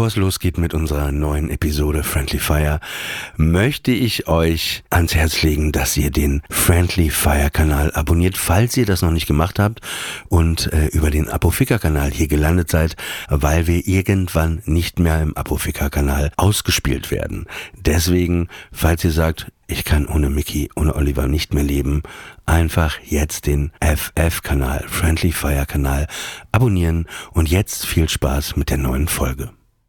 Bevor es losgeht mit unserer neuen Episode Friendly Fire, möchte ich euch ans Herz legen, dass ihr den Friendly Fire Kanal abonniert, falls ihr das noch nicht gemacht habt und äh, über den Apofika Kanal hier gelandet seid, weil wir irgendwann nicht mehr im Apofika Kanal ausgespielt werden. Deswegen, falls ihr sagt, ich kann ohne Mickey, ohne Oliver nicht mehr leben, einfach jetzt den FF-Kanal, Friendly Fire Kanal, abonnieren und jetzt viel Spaß mit der neuen Folge.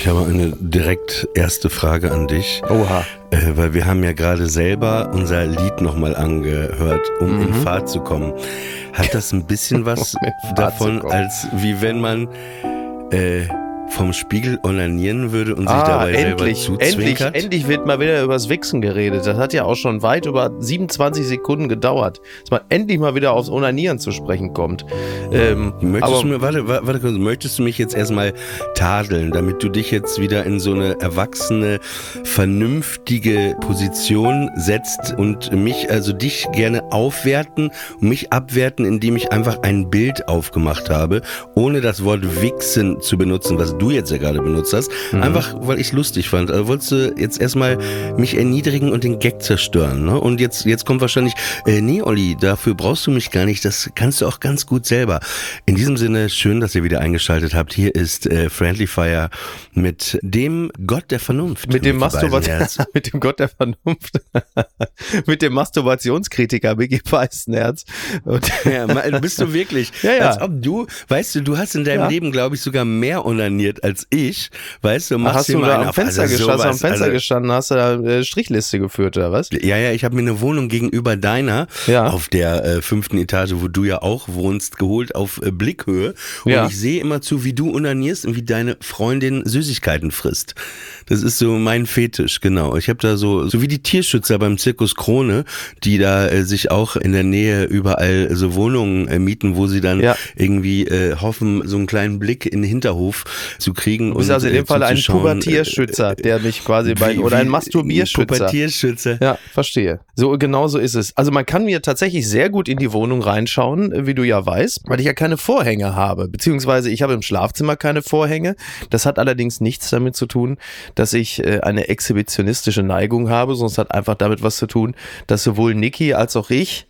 ich habe eine direkt erste Frage an dich. Oha. Äh, weil wir haben ja gerade selber unser Lied nochmal angehört, um in Fahrt zu kommen. Hat das ein bisschen was Um davon, als wie wenn man äh, vom Spiegel onanieren würde und sich Ah, dabei endlich, selber endlich, zuzwinkert? endlich wird mal wieder übers Wichsen geredet. Das hat ja auch schon weit über 27 Sekunden gedauert, dass man endlich mal wieder aufs Onanieren zu sprechen kommt. Ähm, Möchtest aber du mir, warte, warte, möchtest du mich jetzt erstmal tadeln, damit du dich jetzt wieder in so eine erwachsene, vernünftige Position setzt und mich, also dich gerne aufwerten und mich abwerten, indem ich einfach ein Bild aufgemacht habe, ohne das Wort Wichsen zu benutzen, was du jetzt ja gerade benutzt hast. Mhm. Einfach, weil ich es lustig fand. Also wolltest du jetzt erstmal mich erniedrigen und den Gag zerstören, ne? Und jetzt, jetzt kommt wahrscheinlich, äh, nee, Olli, dafür brauchst du mich gar nicht. Das kannst du auch ganz gut selber. In diesem Sinne, schön, dass ihr wieder eingeschaltet habt. Hier ist äh, Friendly Fire mit dem Gott der Vernunft. mit dem, Micky Masturbat Beisenherz. mit dem Gott der Vernunft, mit dem Masturbationskritiker Micky Weißenherz. Und Ja, bist du wirklich. Ja, ja. Als ob du, weißt du, du hast in deinem Ja. Leben, glaube ich, sogar mehr onaniert als ich. Weißt du, machst hast du mal da am auf. Fenster Also gestanden, am Fenster also- gestanden, hast du da äh, Strichliste geführt oder was? Ja, ja, ich habe mir eine Wohnung gegenüber deiner Ja. auf der äh, fünften Etage, wo du ja auch wohnst, geholt auf äh, Blickhöhe. Und Ja. ich sehe immer zu, wie du unanierst und wie deine Freundin Süßigkeiten frisst. Das ist so mein Fetisch, genau. Ich habe da so, so wie die Tierschützer beim Zirkus Krone, die da äh, sich auch in der Nähe überall so Wohnungen äh, mieten, wo sie dann Ja. irgendwie äh, hoffen, so einen kleinen Blick in den Hinterhof zu kriegen. Du bist und, also in dem äh, Fall ein zuzuschauen, äh, Pubertierschützer, der mich quasi bei, oder ein Masturbierschützer. Pubertierschützer. Ja, verstehe. So genau so ist es. Also man kann mir tatsächlich sehr gut in die Wohnung reinschauen, wie du ja weißt, weil ich ja keine Vorhänge habe, beziehungsweise ich habe im Schlafzimmer keine Vorhänge. Das hat allerdings nichts damit zu tun, dass ich äh, eine exhibitionistische Neigung habe, sondern es hat einfach damit was zu tun, dass sowohl Niki als auch ich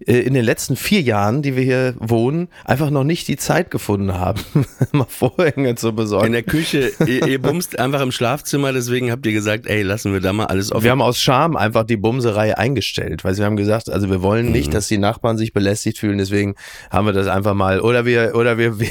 in den letzten vier Jahren, die wir hier wohnen, einfach noch nicht die Zeit gefunden haben, mal Vorhänge zu besorgen. In der Küche, ihr, ihr bumst einfach im Schlafzimmer, deswegen habt ihr gesagt, ey, lassen wir da mal alles offen. Wir haben aus Scham einfach die Bumserei eingestellt, weil wir haben gesagt, also wir wollen Mhm. nicht, dass die Nachbarn sich belästigt fühlen, deswegen haben wir das einfach mal oder wir oder wir wir,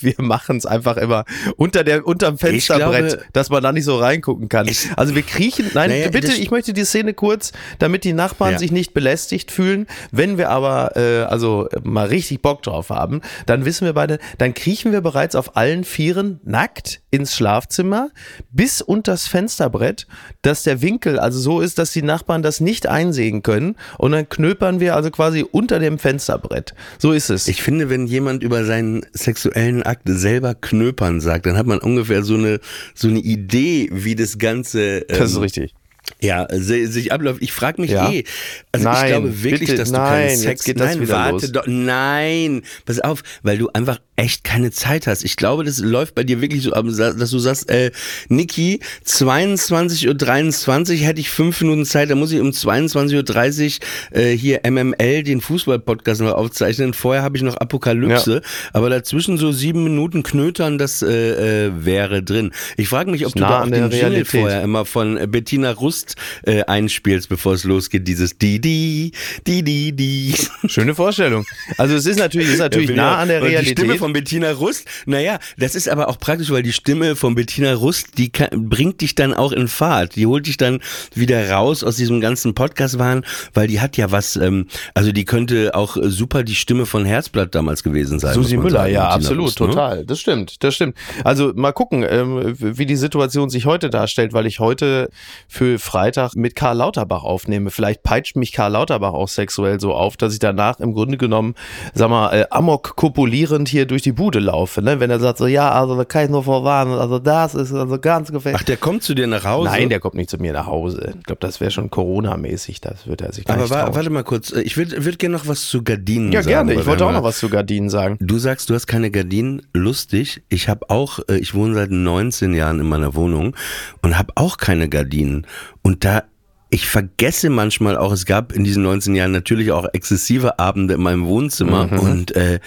wir machen es einfach immer unter der unterm Fensterbrett, glaube- dass man da nicht so reingucken kann. Ich- also wir kriechen, nein, Naja, bitte, ich möchte die Szene kurz, damit die Nachbarn Ja. sich nicht belästigt fühlen. Wenn wir aber äh, also mal richtig Bock drauf haben, dann wissen wir beide, dann kriechen wir bereits auf allen Vieren nackt ins Schlafzimmer bis unters Fensterbrett, dass der Winkel also so ist, dass die Nachbarn das nicht einsehen können und dann knöpern wir also quasi unter dem Fensterbrett. So ist es. Ich finde, wenn jemand über seinen sexuellen Akt selber knöpern sagt, dann hat man ungefähr so eine, so eine Idee, wie das Ganze ähm, das ist richtig. Ja, sich abläuft. Ich frage mich Ja. eh. Also Nein, ich glaube wirklich, bitte, dass du nein, keinen Sex. geht nein, warte los. doch. Nein, pass auf, weil du einfach echt keine Zeit hast. Ich glaube, das läuft bei dir wirklich so, ab, dass du sagst, äh, Niki, 22.23 Uhr hätte ich fünf Minuten Zeit, da muss ich um 22.30 Uhr äh, hier MML, den Fußball-Podcast noch aufzeichnen. Vorher habe ich noch Apokalypse, aber dazwischen so sieben Minuten Knötern, das äh, äh, wäre drin. Ich frage mich, ob du da auch den Jingle vorher immer von äh, Bettina Rust äh, einspielst, bevor es losgeht, dieses die die die die die. Schöne Vorstellung. Also es ist natürlich, ist natürlich Ja, nah an der Realität. Die Stimme von Bettina Rust, naja, das ist aber auch praktisch, weil die Stimme von Bettina Rust, die kann, bringt dich dann auch in Fahrt. Die holt dich dann wieder raus aus diesem ganzen Podcast-Wahn, weil die hat ja was, ähm, also die könnte auch super die Stimme von Herzblatt damals gewesen sein. Susi Müller, sagen, ja, Bettina absolut, Rust, ne? total. Das stimmt, das stimmt. Also mal gucken, ähm, wie die Situation sich heute darstellt, weil ich heute für Freitag mit Karl Lauterbach aufnehme. Vielleicht peitscht mich Karl Lauterbach auch sexuell so auf, dass ich danach im Grunde genommen, sag mal, äh, amok kopulierend hier durch die Bude laufe. Ne? Wenn er sagt so, ja, also da kann ich nur vorwarnen, also das ist also ganz gefährlich. Ach, der kommt zu dir nach Hause? Nein, der kommt nicht zu mir nach Hause. Ich glaube, das wäre schon Corona-mäßig, das wird er sich gar aber nicht trauen. warte mal kurz, äh, ich würde würd gerne noch was zu Gardinen ja, sagen. gerne. weil Ich wollte auch noch ja- was zu Gardinen sagen. Du sagst, du hast keine Gardinen. Lustig. Ich habe auch, äh, ich wohne seit 19 Jahren in meiner Wohnung und habe auch keine Gardinen. Und da, ich vergesse manchmal auch, es gab in diesen 19 Jahren natürlich auch exzessive Abende in meinem Wohnzimmer Mhm. und äh,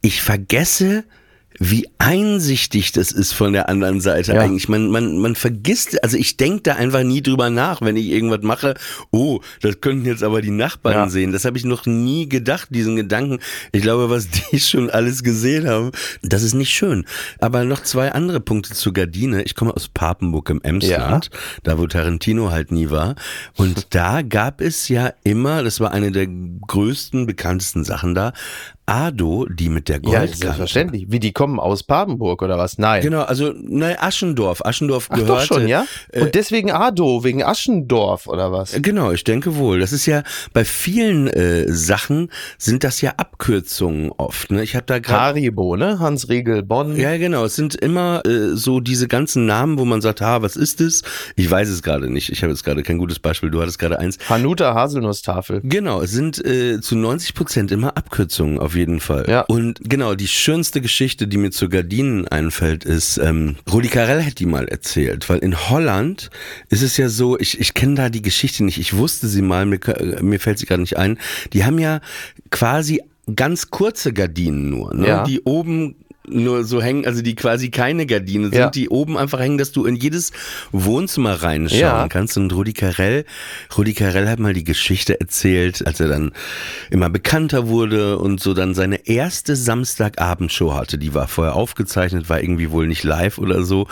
ich vergesse, wie einsichtig das ist von der anderen Seite Ja. eigentlich. Man, man, man vergisst, also ich denke da einfach nie drüber nach, wenn ich irgendwas mache. Oh, das könnten jetzt aber die Nachbarn Ja. sehen. Das habe ich noch nie gedacht, diesen Gedanken. Ich glaube, was die schon alles gesehen haben, das ist nicht schön. Aber noch zwei andere Punkte zur Gardine. Ich komme aus Papenburg im Emsland, da wo Tarantino halt nie war. Und da gab es ja immer, das war eine der größten, bekanntesten Sachen da, Ado, die mit der Ja, Goldkante. selbstverständlich. Wie die kommen aus Papenburg oder was? Nein. Genau, also ne, Aschendorf. Aschendorf Ach gehörte. doch schon, ja? äh, Und deswegen Ado, wegen Aschendorf oder was? Genau, ich denke wohl. Das ist ja bei vielen äh, Sachen sind das ja Abkürzungen oft. Ne? Ich habe da gerade Haribo, ne? Hans Riegel Bonn. ja, genau. Es sind immer äh, so diese ganzen Namen, wo man sagt, ha, was ist es? Ich weiß es gerade nicht. Ich habe jetzt gerade kein gutes Beispiel. Du hattest gerade eins. Hanuta Haselnusstafel. Genau, es sind äh, zu 90 Prozent immer Abkürzungen auf jeden Fall. Ja. Und genau, die schönste Geschichte, die mir zu Gardinen einfällt, ist, ähm, Rudi Carell hat die mal erzählt, weil in Holland ist es ja so, ich, ich kenne da die Geschichte nicht, ich wusste sie mal, mir, mir fällt sie gerade nicht ein, die haben ja quasi ganz kurze Gardinen nur, ne? Ja. die oben nur so hängen, also die quasi keine Gardine sind, Ja. die oben einfach hängen, dass du in jedes Wohnzimmer reinschauen Ja. kannst. Und Rudi Carell, Rudi Carell hat mal die Geschichte erzählt, als er dann immer bekannter wurde und so dann seine erste Samstagabendshow hatte. Die war vorher aufgezeichnet, war irgendwie wohl nicht live oder so.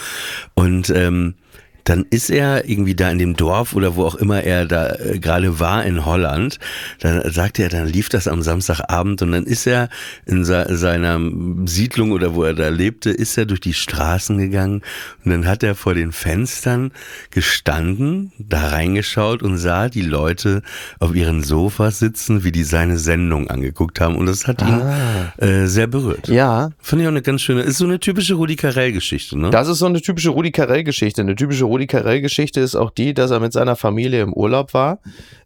Und ähm, dann ist er irgendwie da in dem Dorf oder wo auch immer er da äh, gerade war in Holland. Dann sagte er, dann lief das am Samstagabend und dann ist er in se seiner Siedlung oder wo er da lebte, ist er durch die Straßen gegangen und dann hat er vor den Fenstern gestanden, da reingeschaut und sah die Leute auf ihren Sofas sitzen, wie die seine Sendung angeguckt haben und das hat ihn äh, sehr berührt. Ja, Finde ich auch eine ganz schöne, ist so eine typische Rudi Carell-Geschichte, ne? das ist so eine typische Rudi Carell-Geschichte. Eine typische Rudi Carell-Geschichte ist auch die, dass er mit seiner Familie im Urlaub war,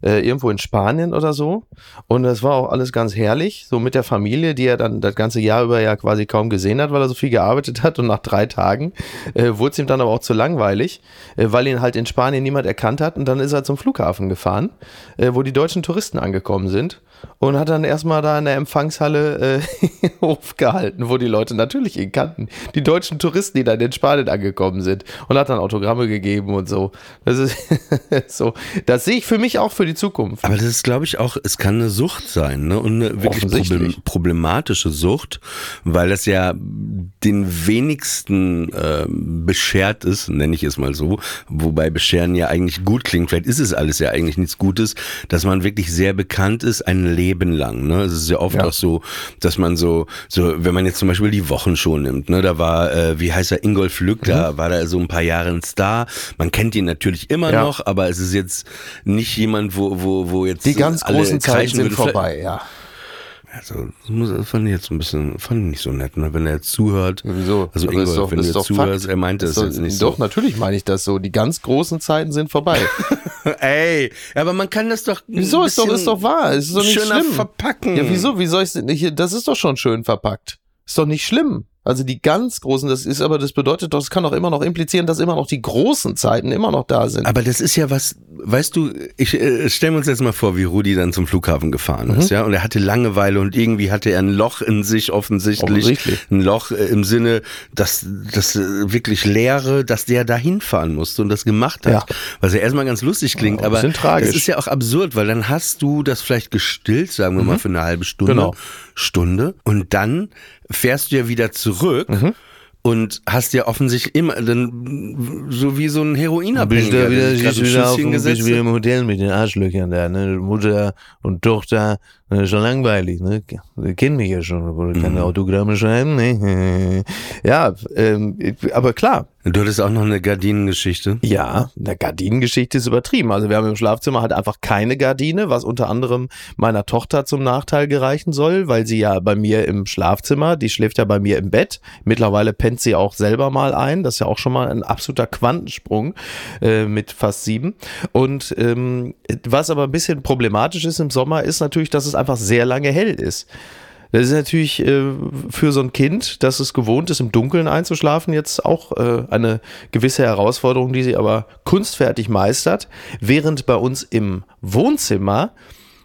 äh, irgendwo in Spanien oder so. Und das war auch alles ganz herrlich, so mit der Familie, die er dann das ganze Jahr über ja quasi kaum gesehen hat, weil er so viel gearbeitet hat. Und nach drei Tagen äh, wurde es ihm dann aber auch zu langweilig, äh, weil ihn halt in Spanien niemand erkannt hat. Und dann ist er zum Flughafen gefahren, äh, wo die deutschen Touristen angekommen sind. Und hat dann erstmal da in der Empfangshalle äh, Hof wo die Leute natürlich ihn kannten. Die deutschen Touristen, die dann in Spanien angekommen sind. Und hat dann Autogramme gegeben und so. Das ist so. Das sehe ich für mich auch für die Zukunft. Aber das ist, glaube ich, auch, es kann eine Sucht sein, ne? Und eine wirklich problem, problematische Sucht, weil das ja den wenigsten ähm, beschert ist, nenne ich es mal so, wobei bescheren ja eigentlich gut klingt, vielleicht ist es alles ja eigentlich nichts Gutes, dass man wirklich sehr bekannt ist, ein Leben lang. Ne? Es ist ja oft Ja. auch so, dass man so, so, wenn man jetzt zum Beispiel die Wochenshow nimmt, ne, da war, äh, wie heißt er, Ingolf Lück, da war da so ein paar Jahre ein Star. Man kennt ihn natürlich immer. Ja. noch, aber es ist jetzt nicht jemand, wo, wo, wo jetzt Die ganz großen Zeiten kreischen sind vorbei, ja. Also, das das fand ich jetzt ein bisschen, fand ich nicht so nett, ne? wenn er jetzt zuhört. Wieso? Also, Aber Ingo, ist doch- wenn du doch jetzt zuhörst, Fakt. er meinte es Ist doch- jetzt nicht Doch, so. natürlich meine ich das so. Die ganz großen Zeiten sind vorbei. Ey, aber man kann das doch. Wieso? Ist doch, ist doch wahr. Ist doch nicht schöner schlimm. verpacken. Ja, wieso? Wie soll ich nicht? Das ist doch schon schön verpackt. Ist doch nicht schlimm. Also die ganz großen, das ist aber, das bedeutet doch, es kann doch immer noch implizieren, dass immer noch die großen Zeiten immer noch da sind. Aber das ist ja was, weißt du, ich äh, stellen wir uns jetzt mal vor, wie Rudi dann zum Flughafen gefahren Mhm. ist, ja, und er hatte Langeweile und irgendwie hatte er ein Loch in sich offensichtlich, Offensichtlich. ein Loch äh, im Sinne, dass das äh, wirklich leere, dass der da hinfahren musste und das gemacht hat, Ja. was ja erstmal ganz lustig klingt, Ja, aber das ist ja auch absurd, weil dann hast du das vielleicht gestillt, sagen wir mal für eine halbe Stunde, Mhm. Genau. Stunde und dann fährst du ja wieder zurück. Mhm. Und hast ja offensichtlich immer dann so wie so ein Bist Heroinabhängiger, du wieder, ein wieder, auf, bist wieder im Hotel mit den Arschlöchern da, ne? Mutter und Tochter, äh, schon langweilig, ne? Die kennen mich ja schon, obwohl ich keine Autogramme schreiben, ne? ja, ähm, aber klar, Du hattest auch noch eine Gardinengeschichte. Ja, eine Gardinengeschichte ist übertrieben. Also wir haben im Schlafzimmer halt einfach keine Gardine, was unter anderem meiner Tochter zum Nachteil gereichen soll, weil sie ja bei mir im Schlafzimmer, die schläft ja bei mir im Bett. Mittlerweile pennt sie auch selber mal ein. Das ist ja auch schon mal ein absoluter Quantensprung äh, mit fast sieben. Und ähm, was aber ein bisschen problematisch ist im Sommer, ist natürlich, dass es einfach sehr lange hell ist. Das ist natürlich äh, für so ein Kind, das es gewohnt ist, im Dunkeln einzuschlafen, jetzt auch äh, eine gewisse Herausforderung, die sie aber kunstfertig meistert. Während bei uns im Wohnzimmer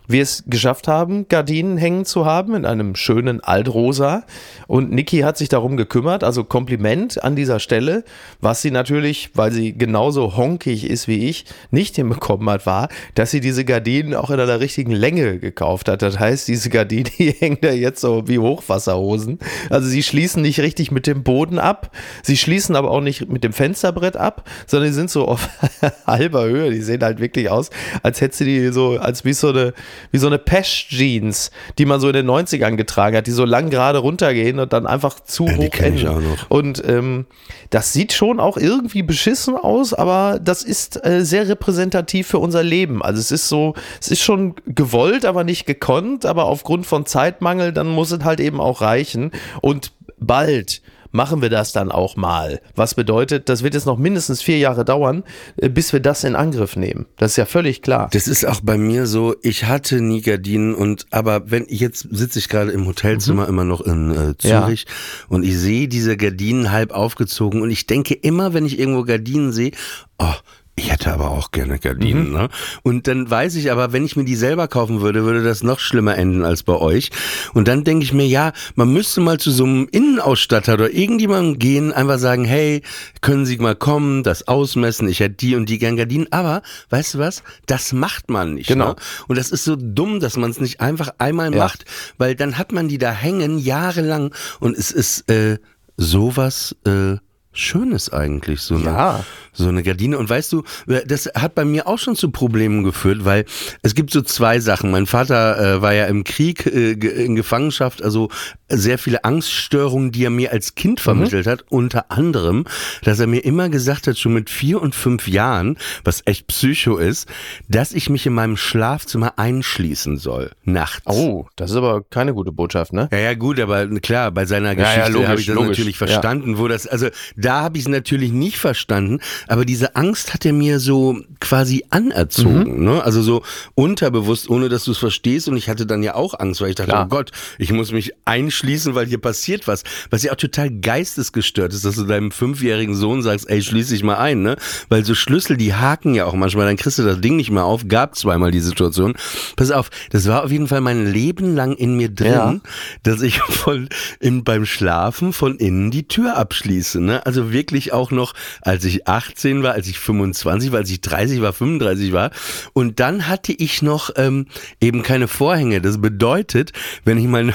wir es geschafft haben, Gardinen hängen zu haben in einem schönen Altrosa. Und Niki hat sich darum gekümmert, also Kompliment an dieser Stelle, was sie natürlich, weil sie genauso honkig ist wie ich, nicht hinbekommen hat, war, dass sie diese Gardinen auch in einer richtigen Länge gekauft hat. Das heißt, diese Gardinen, die hängen da jetzt so wie Hochwasserhosen. Also sie schließen nicht richtig mit dem Boden ab, sie schließen aber auch nicht mit dem Fensterbrett ab, sondern die sind so auf halber Höhe. Die sehen halt wirklich aus, als hätte sie die so, als wie so eine, wie so eine Pesch-Jeans, die man so in den 90ern getragen hat, die so lang gerade runtergehen und dann einfach zu Ja, hoch enden. Und ähm, das sieht schon auch irgendwie beschissen aus, aber das ist äh, sehr repräsentativ für unser Leben. Also es ist so, es ist schon gewollt, aber nicht gekonnt, aber aufgrund von Zeitmangel, dann muss es halt eben auch reichen. Und bald machen wir das dann auch mal. Was bedeutet, das wird jetzt noch mindestens vier Jahre dauern, äh, bis wir das in Angriff nehmen. Das ist ja völlig klar. Das ist auch bei mir so, ich hatte nie Gardinen und aber wenn jetzt sitze ich gerade im Hotelzimmer immer noch in äh, Zürich und ich sehe diese Gardinen halb aufgezogen und ich denke immer, wenn ich irgendwo Gardinen sehe, oh, ich hätte aber auch gerne Gardinen, ne? Und dann weiß ich aber, wenn ich mir die selber kaufen würde, würde das noch schlimmer enden als bei euch. Und dann denke ich mir, ja, man müsste mal zu so einem Innenausstatter oder irgendjemandem gehen, einfach sagen, hey, können Sie mal kommen, das ausmessen, ich hätte die und die gern Gardinen. Aber, weißt du was? Das macht man nicht. Genau. Ne? Und das ist so dumm, dass man es nicht einfach einmal Ja. macht, weil dann hat man die da hängen jahrelang und es ist äh, sowas äh, Schönes eigentlich, so eine, Ja. so eine Gardine. Und weißt du, das hat bei mir auch schon zu Problemen geführt, weil es gibt so zwei Sachen. Mein Vater äh, war ja im Krieg äh, in Gefangenschaft, also sehr viele Angststörungen, die er mir als Kind vermittelt hat. Unter anderem, dass er mir immer gesagt hat, schon mit vier und fünf Jahren, was echt Psycho ist, dass ich mich in meinem Schlafzimmer einschließen soll, nachts. Oh, das ist aber keine gute Botschaft, ne? Ja, ja, gut, aber klar, bei seiner ja, Geschichte logisch, habe ich das logisch, natürlich ja. verstanden, wo das, also da habe ich es natürlich nicht verstanden, aber diese Angst hat er mir so quasi anerzogen, Mhm. ne? Also so unterbewusst, ohne dass du es verstehst und ich hatte dann ja auch Angst, weil ich dachte, Klar. oh Gott, ich muss mich einschließen, weil hier passiert was, was ja auch total geistesgestört ist, dass du deinem fünfjährigen Sohn sagst, ey, schließ dich mal ein, ne? Weil so Schlüssel, die haken ja auch manchmal, dann kriegst du das Ding nicht mehr auf, gab zweimal die Situation. Pass auf, das war auf jeden Fall mein Leben lang in mir drin, Ja. dass ich von in, beim Schlafen von innen die Tür abschließe. Ne? Also wirklich auch noch, als ich 18 war, als ich 25 war, als ich 30 war, 35 war. Und dann hatte ich noch ähm, eben keine Vorhänge. Das bedeutet, wenn ich meine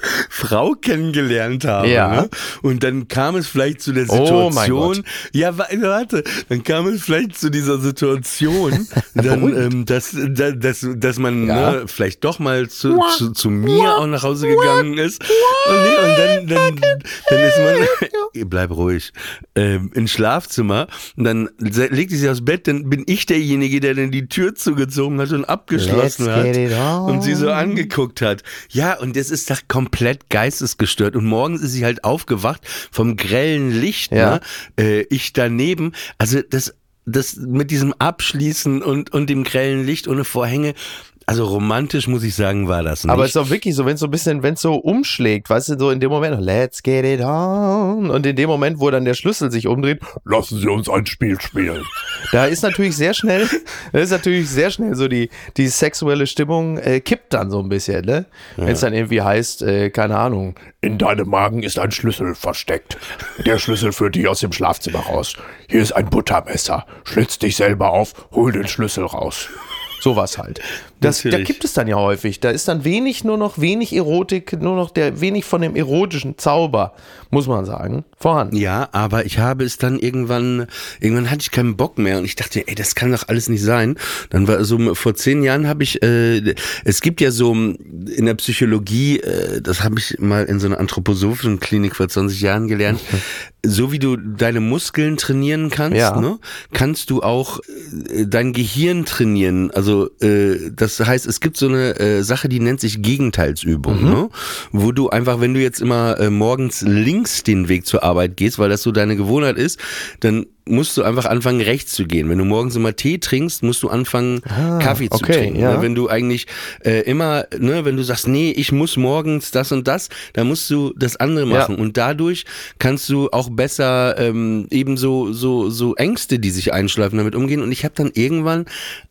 Frau kennengelernt habe. Ja. Ne? Und dann kam es vielleicht zu der Oh Situation. ja, wa- warte, dann kam es vielleicht zu dieser Situation, dann, ähm, dass, da- dass, dass man Ja. ne, vielleicht doch mal zu, zu, zu mir auch nach Hause gegangen ist. Und, nee, und dann, dann, dann ist man, bleib ruhig, ähm, ins Schlafzimmer. Und dann legt sie sich aufs Bett, dann bin ich derjenige, der dann die Tür zugezogen hat und abgeschlossen hat. Und sie so angeguckt hat. Ja, und das ist doch komplett geistesgestört. Und morgens ist sie halt aufgewacht vom grellen Licht, Ja. ne? Äh, ich daneben. Also das, das mit diesem Abschließen und, und dem grellen Licht ohne Vorhänge. Also romantisch muss ich sagen, war das nicht. Aber es ist auch wirklich so, wenn es so ein bisschen, wenn es so umschlägt, weißt du, so in dem Moment, let's get it on. Und in dem Moment, wo dann der Schlüssel sich umdreht, Lassen Sie uns ein Spiel spielen. da ist natürlich sehr schnell, da ist natürlich sehr schnell so die, die sexuelle Stimmung äh, kippt dann so ein bisschen, ne? Wenn es dann irgendwie heißt, äh, keine Ahnung, In deinem Magen ist ein Schlüssel versteckt. Der Schlüssel führt dich aus dem Schlafzimmer raus. Hier ist ein Buttermesser. Schlitz dich selber auf, hol den Schlüssel raus. Sowas halt. Das, da gibt es dann ja häufig. Da ist dann wenig, nur noch wenig Erotik, nur noch der wenig von dem erotischen Zauber, muss man sagen, vorhanden. Ja, aber ich habe es dann irgendwann, irgendwann hatte ich keinen Bock mehr und ich dachte, ey, das kann doch alles nicht sein. Dann war so, vor zehn Jahren habe ich, äh, es gibt ja so in der Psychologie, äh, das habe ich mal in so einer anthroposophischen Klinik vor 20 Jahren gelernt, so wie du deine Muskeln trainieren kannst, Ja. ne, kannst du auch äh, dein Gehirn trainieren. Also äh, das heißt, es gibt so eine äh, Sache, die nennt sich Gegenteilsübung, ne? wo du einfach, wenn du jetzt immer äh, morgens links den Weg zur Arbeit gehst, weil das so deine Gewohnheit ist, dann musst du einfach anfangen, rechts zu gehen. Wenn du morgens immer Tee trinkst, musst du anfangen, Kaffee zu okay, trinken. ja. Wenn du eigentlich äh, immer, ne, wenn du sagst, nee, ich muss morgens das und das, dann musst du das andere Ja. machen. Und dadurch kannst du auch besser ähm, eben so, so, so Ängste, die sich einschleifen, damit umgehen. Und ich habe dann irgendwann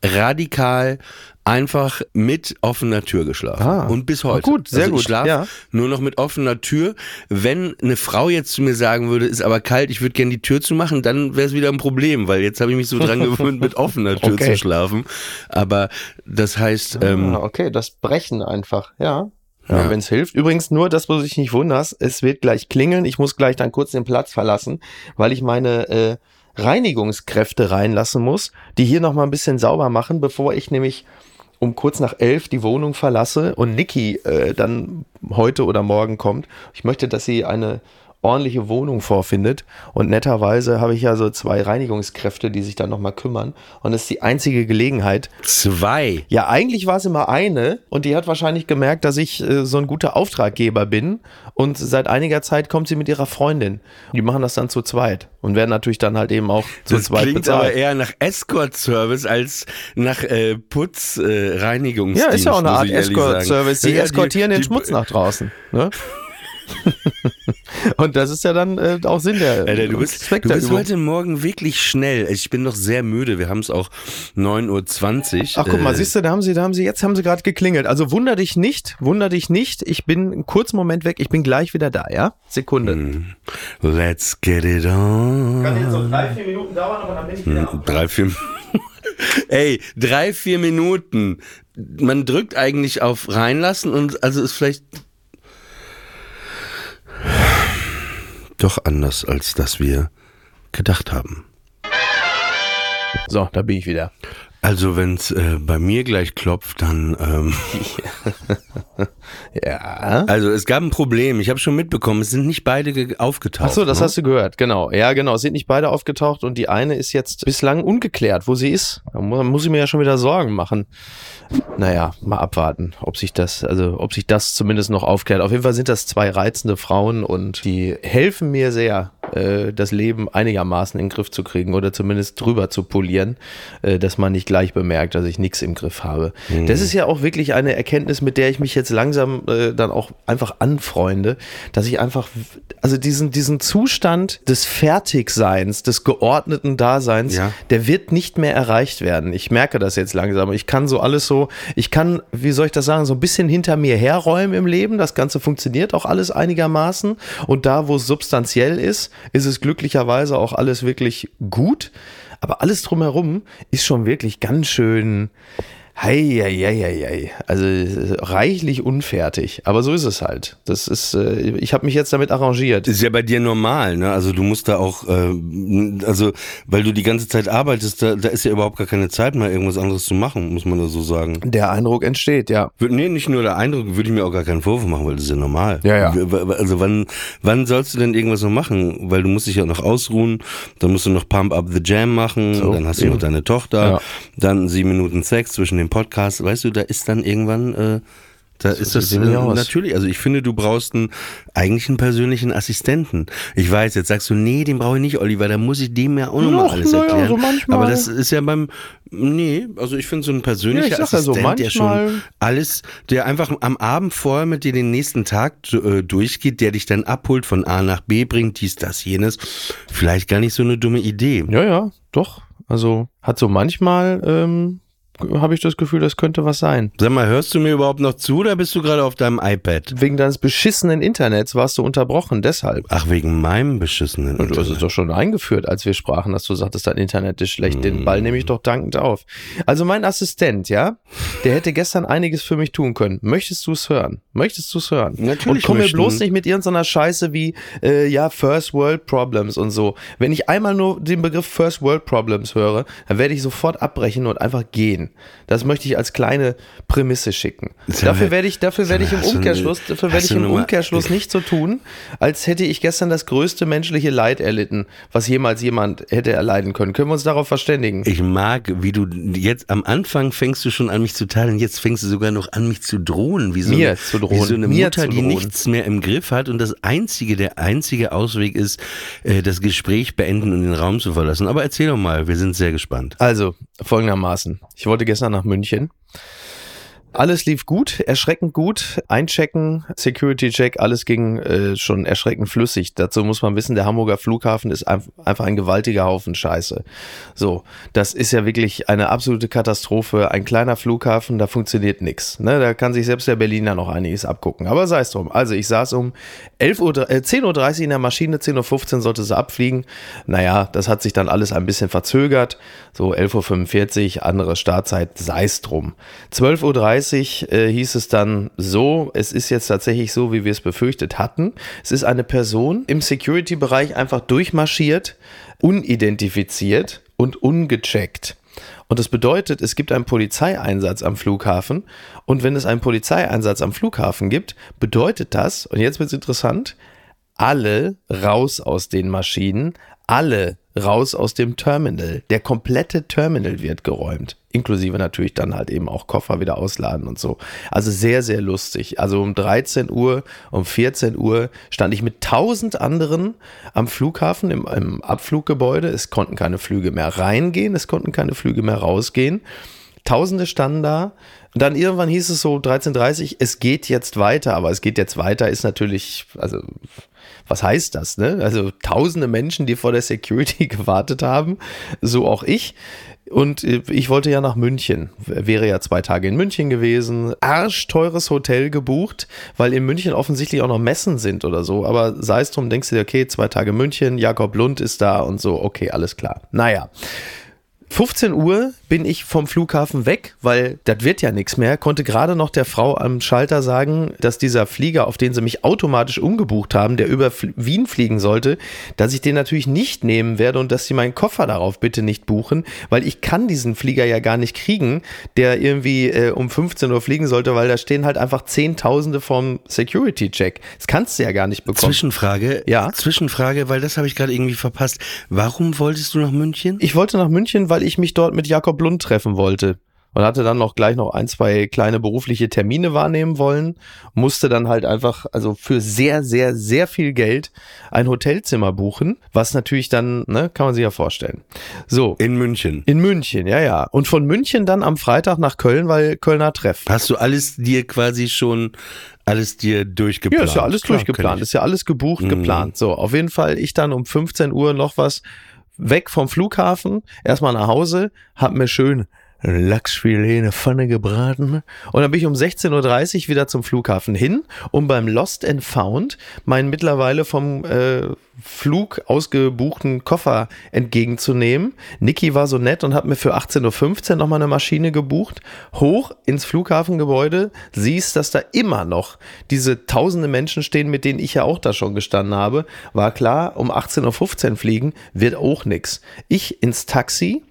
radikal einfach mit offener Tür geschlafen. Ah. und bis heute. gut, sehr also gut, Ich schlafe ja. nur noch mit offener Tür. Wenn eine Frau jetzt zu mir sagen würde, ist aber kalt, ich würde gerne die Tür zu machen, dann wäre es wieder ein Problem, weil jetzt habe ich mich so dran gewöhnt, mit offener Tür Okay. zu schlafen. Aber das heißt, ähm, ah, okay, das Brechen einfach, ja. Ja, wenn es hilft. Übrigens nur, dass du dich nicht wunderst, es wird gleich klingeln. Ich muss gleich dann kurz den Platz verlassen, weil ich meine äh, Reinigungskräfte reinlassen muss, die hier nochmal ein bisschen sauber machen, bevor ich nämlich um kurz nach elf die Wohnung verlasse und Niki äh, dann heute oder morgen kommt. Ich möchte, dass sie eine ordentliche Wohnung vorfindet und netterweise habe ich ja so zwei Reinigungskräfte, die sich dann nochmal kümmern und das ist die einzige Gelegenheit, zwei. ja, eigentlich war es immer eine und die hat wahrscheinlich gemerkt, dass ich äh, so ein guter Auftraggeber bin und seit einiger Zeit kommt sie mit ihrer Freundin. Die machen das dann zu zweit und werden natürlich dann halt eben auch zu Das zweit klingt aber bezahlt. eher nach Escort-Service als nach äh, Putz, äh, Reinigungsdienst. Ja, ist ja auch eine Art Escort-Service. Die Ja, eskortieren den die- Schmutz nach draußen. Ne? und das ist ja dann äh, auch Sinn der Alter, du bist, du der bist heute Morgen wirklich schnell. Ich bin noch sehr müde. Wir haben es auch 9.20 Uhr. Ach guck mal, Äh, siehst du, da haben sie, da haben sie, jetzt haben sie gerade geklingelt. Also wunder dich nicht, wunder dich nicht. Ich bin einen kurzen Moment weg, ich bin gleich wieder da, ja? Sekunde. Let's get it on. Kann jetzt so drei, vier Minuten dauern, aber dann bin ich wieder Hm, Drei, vier Ey, drei, vier Minuten. Man drückt eigentlich auf reinlassen und also ist vielleicht doch anders, als das wir gedacht haben. So, da bin ich wieder. Also wenn es äh, bei mir gleich klopft, dann ähm, Ja. also es gab ein Problem. Ich habe schon mitbekommen, es sind nicht beide ge- aufgetaucht. Ach so, das ne? hast du gehört, genau. Ja, genau. Es sind nicht beide aufgetaucht und die eine ist jetzt bislang ungeklärt, wo sie ist. Da mu- muss ich mir ja schon wieder Sorgen machen. Naja, mal abwarten, ob sich das, also ob sich das zumindest noch aufklärt. Auf jeden Fall sind das zwei reizende Frauen und die helfen mir sehr, äh, das Leben einigermaßen in den Griff zu kriegen oder zumindest drüber zu polieren, äh, dass man nicht gleich bemerkt, dass ich nichts im Griff habe. Das ist ja auch wirklich eine Erkenntnis, mit der ich mich jetzt langsam äh, dann auch einfach anfreunde, dass ich einfach, also diesen, diesen Zustand des Fertigseins, des geordneten Daseins, Ja. der wird nicht mehr erreicht werden. Ich merke das jetzt langsam. Ich kann so alles so, ich kann, wie soll ich das sagen, so ein bisschen hinter mir herräumen im Leben. Das Ganze funktioniert auch alles einigermaßen. Und da, wo es substanziell ist, ist es glücklicherweise auch alles wirklich gut. Aber alles drumherum ist schon wirklich ganz schön, Heieieiei. Also äh, reichlich unfertig. Aber so ist es halt. Das ist, äh, ich habe mich jetzt damit arrangiert. Ist ja bei dir normal, ne? Also du musst da auch, äh, also weil du die ganze Zeit arbeitest, da, da ist ja überhaupt gar keine Zeit mehr, irgendwas anderes zu machen, muss man da so sagen. Der Eindruck entsteht, ja. Wür- Nee, nicht nur der Eindruck, würde ich mir auch gar keinen Vorwurf machen, weil das ist ja normal. Ja, ja. Also wann, wann sollst du denn irgendwas noch machen? Weil du musst dich ja noch ausruhen, dann musst du noch Pump Up the Jam machen, So, dann hast du noch deine Tochter, Ja. dann sieben Minuten Sex zwischen dem Podcast. Weißt du, da ist dann irgendwann, äh, da ist das äh, natürlich. Also ich finde, du brauchst einen eigentlich einen persönlichen Assistenten. Ich weiß, jetzt sagst du, nee, den brauche ich nicht, Oliver, da muss ich dem ja auch nochmal alles na ja, erklären. so manchmal. Aber das ist ja beim, nee, also ich finde so ein persönlicher Ja, sag ja so, Assistent, der schon alles, der einfach am Abend vorher mit dir den nächsten Tag äh, durchgeht, der dich dann abholt, von A nach B bringt, dies, das, jenes. Vielleicht gar nicht so eine dumme Idee. Ja, ja, doch. Also hat so manchmal, ähm, habe ich das Gefühl, das könnte was sein. Sag mal, hörst du mir überhaupt noch zu oder bist du gerade auf deinem iPad? Wegen deines beschissenen Internets warst du unterbrochen, deshalb. Ach, wegen meinem beschissenen Du hast es Internet. doch schon eingeführt, als wir sprachen, dass du sagtest, dein Internet ist schlecht. Den Ball nehme ich doch dankend auf. Also mein Assistent, ja, der hätte gestern einiges für mich tun können. Möchtest du es hören? Möchtest du es hören? Natürlich Und komm mir bloß nicht mit irgendeiner Scheiße wie, äh, ja, First World Problems und so. Wenn ich einmal nur den Begriff First World Problems höre, dann werde ich sofort abbrechen und einfach gehen. Das möchte ich als kleine Prämisse schicken. Mal, Dafür werde ich, dafür werde ich im du eine- Umkehrschluss, dafür werde ich im Umkehrschluss nicht so tun, als hätte ich gestern das größte menschliche Leid erlitten, was jemals jemand hätte erleiden können. Können wir uns darauf verständigen? Ich mag, wie du jetzt am Anfang fängst du schon an mich zu teilen, jetzt fängst du sogar noch an mich zu drohen, wie so, Mir eine, zu drohen, Wie so eine mir Mutter, die nichts mehr im Griff hat und das einzige, der einzige Ausweg ist, äh, das Gespräch beenden und den Raum zu verlassen. Aber erzähl doch mal, wir sind sehr gespannt. Also, folgendermaßen. Ich wollte gestern nach München. Alles lief gut, erschreckend gut. Einchecken, Security-Check, alles ging äh, schon erschreckend flüssig. Dazu muss man wissen, der Hamburger Flughafen ist einf- einfach ein gewaltiger Haufen Scheiße. So, das ist ja wirklich eine absolute Katastrophe. Ein kleiner Flughafen, da funktioniert nichts. Ne? Da kann sich selbst der Berliner noch einiges abgucken. Aber sei es drum. Also ich saß um 11 Uhr, äh, 10.30 Uhr in der Maschine, 10.15 Uhr sollte sie abfliegen. Naja, das hat sich dann alles ein bisschen verzögert. So 11.45 Uhr, andere Startzeit, sei es drum. 12.30 Uhr äh, hieß es dann so, es ist jetzt tatsächlich so, wie wir es befürchtet hatten. Es ist eine Person im Security-Bereich einfach durchmarschiert, unidentifiziert und ungecheckt. Und das bedeutet, es gibt einen Polizeieinsatz am Flughafen. Und wenn es einen Polizeieinsatz am Flughafen gibt, bedeutet das, und jetzt wird es interessant, alle raus aus den Maschinen, alle raus aus dem Terminal. Der komplette Terminal wird geräumt. Inklusive natürlich dann halt eben auch Koffer wieder ausladen und so. Also sehr, sehr lustig. Also um 13 Uhr, um 14 Uhr stand ich mit tausend anderen am Flughafen im, im Abfluggebäude. Es konnten keine Flüge mehr reingehen, es konnten keine Flüge mehr rausgehen. Tausende standen da. Und dann irgendwann hieß es so 13.30 es geht jetzt weiter, aber es geht jetzt weiter ist natürlich, also was heißt das, ne? Also tausende Menschen, die vor der Security gewartet haben, so auch ich. Und äh, ich wollte ja nach München, wäre ja zwei Tage in München gewesen, arschteures Hotel gebucht, weil in München offensichtlich auch noch Messen sind oder so. Aber sei es drum, denkst du dir, okay, zwei Tage München, Jakob Lund ist da und so, okay, alles klar. Naja. 15 Uhr bin ich vom Flughafen weg, weil das wird ja nichts mehr. Konnte gerade noch der Frau am Schalter sagen, dass dieser Flieger, auf den sie mich automatisch umgebucht haben, der über Wien fliegen sollte, dass ich den natürlich nicht nehmen werde und dass sie meinen Koffer darauf bitte nicht buchen, weil ich kann diesen Flieger ja gar nicht kriegen, der irgendwie äh, um 15 Uhr fliegen sollte, weil da stehen halt einfach Zehntausende vom Security-Check. Das kannst du ja gar nicht bekommen. Zwischenfrage, Ja. Zwischenfrage, weil das habe ich gerade irgendwie verpasst. Warum wolltest du nach München? Ich wollte nach München, weil ich mich dort mit Jakob Lund treffen wollte. Und hatte dann noch gleich noch ein, zwei kleine berufliche Termine wahrnehmen wollen. Musste dann halt einfach, also für sehr, sehr, sehr viel Geld ein Hotelzimmer buchen. Was natürlich dann, ne, kann man sich ja vorstellen. So. In München. In München, ja, ja. Und von München dann am Freitag nach Köln, weil Kölner Treff. Hast du alles dir quasi schon, alles dir durchgeplant? Ja, ist ja alles Klar, durchgeplant, ist ja alles gebucht, Mhm. geplant. So, auf jeden Fall ich dann um 15 Uhr noch was weg vom Flughafen, erstmal nach Hause, hab mir schön ein Lachsfilet in der Pfanne gebraten. Und dann bin ich um 16.30 Uhr wieder zum Flughafen hin, um beim Lost and Found meinen mittlerweile vom äh, Flug ausgebuchten Koffer entgegenzunehmen. Niki war so nett und hat mir für 18.15 Uhr nochmal eine Maschine gebucht. Hoch ins Flughafengebäude, siehst, dass da immer noch diese tausende Menschen stehen, mit denen ich ja auch da schon gestanden habe. War klar, um 18.15 Uhr fliegen wird auch nix. Ich ins Taxi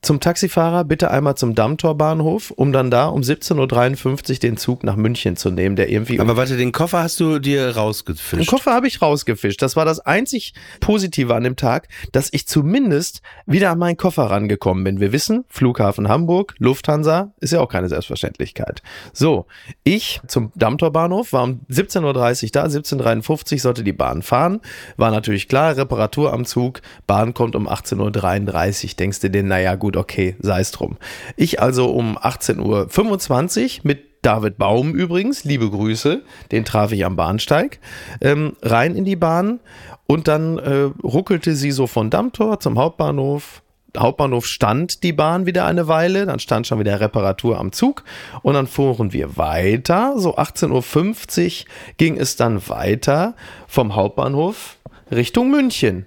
zum Taxifahrer bitte einmal zum Dammtorbahnhof, um dann da um 17.53 Uhr den Zug nach München zu nehmen, der irgendwie. Aber warte, den Koffer hast du dir rausgefischt. Den Koffer habe ich rausgefischt. Das war das einzig Positive an dem Tag, dass ich zumindest wieder an meinen Koffer rangekommen bin. Wir wissen, Flughafen Hamburg, Lufthansa, ist ja auch keine Selbstverständlichkeit. So, ich zum Dammtorbahnhof war um 17.30 Uhr da, 17.53 Uhr sollte die Bahn fahren. War natürlich klar, Reparatur am Zug, Bahn kommt um 18.33 Uhr. Denkst du dir, naja, gut, okay, sei es drum. Ich also um 18.25 Uhr mit David Baum übrigens, liebe Grüße, den traf ich am Bahnsteig, ähm, rein in die Bahn und dann äh, ruckelte sie so von Dammtor zum Hauptbahnhof. Hauptbahnhof stand die Bahn wieder eine Weile, dann stand schon wieder Reparatur am Zug und dann fuhren wir weiter. So 18.50 Uhr ging es dann weiter vom Hauptbahnhof Richtung München.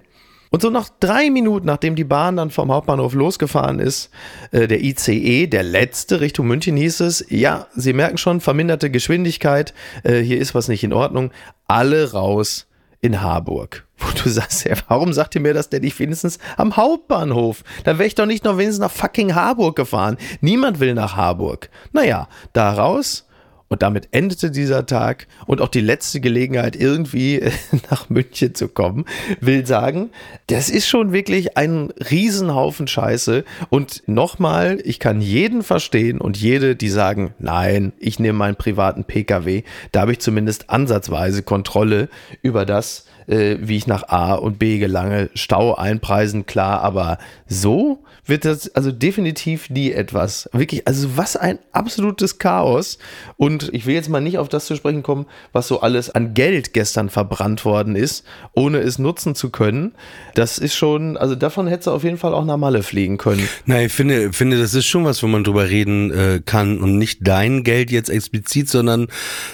Und so nach drei Minuten, nachdem die Bahn dann vom Hauptbahnhof losgefahren ist, äh, der ICE, der letzte Richtung München, hieß es, ja, Sie merken schon, verminderte Geschwindigkeit, äh, hier ist was nicht in Ordnung, alle raus in Harburg. Wo du sagst, ja, warum sagt ihr mir das denn nicht wenigstens am Hauptbahnhof? Dann wäre ich doch nicht noch wenigstens nach fucking Harburg gefahren. Niemand will nach Harburg. Naja, da raus und damit endete dieser Tag und auch die letzte Gelegenheit, irgendwie nach München zu kommen, will sagen, das ist schon wirklich ein Riesenhaufen Scheiße. Und nochmal, ich kann jeden verstehen und jede, die sagen, nein, ich nehme meinen privaten Pkw, da habe ich zumindest ansatzweise Kontrolle über das, äh, wie ich nach A und B gelange. Stau einpreisen, klar, aber so wird das also definitiv nie etwas. Wirklich, also was ein absolutes Chaos. Und ich will jetzt mal nicht auf das zu sprechen kommen, was so alles an Geld gestern verbrannt worden ist, ohne es nutzen zu können. Das ist schon, also davon hätte du auf jeden Fall auch nach Malle fliegen können. Nein, ich finde, finde, das ist schon was, wo man drüber reden äh, kann und nicht dein Geld jetzt explizit, sondern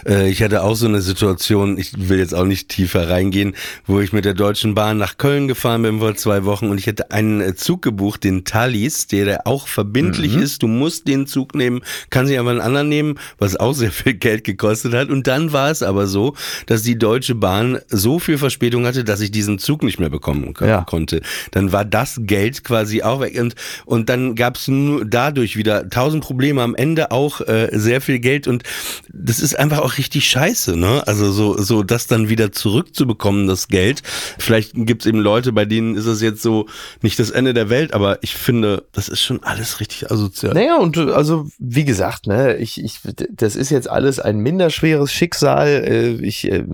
äh, ich hatte auch so eine Situation, ich will jetzt auch nicht tiefer reingehen, wo ich mit der Deutschen Bahn nach Köln gefahren bin vor zwei Wochen und ich hätte einen äh, Zug gebucht, den Thalys, der, der auch verbindlich Mhm. ist. Du musst den Zug nehmen, kann sich aber einen anderen nehmen, was auch sehr viel Geld gekostet hat. Und dann war es aber so, dass die Deutsche Bahn so viel Verspätung hatte, dass ich diesen Zug nicht mehr bekommen ko- Ja. konnte. Dann war das Geld quasi auch weg. Und, und dann gab es nur dadurch wieder tausend Probleme. Am Ende auch äh, sehr viel Geld. Und das ist einfach auch richtig scheiße, ne? Also so, so das dann wieder zurückzubekommen, das Geld. Vielleicht gibt es eben Leute, bei denen ist es jetzt so nicht das Ende der Welt, aber ich finde, das ist schon alles richtig asozial. Naja, und äh, also, wie gesagt, ne, ich, ich, das ist jetzt alles ein minderschweres Schicksal. Äh, Ich äh,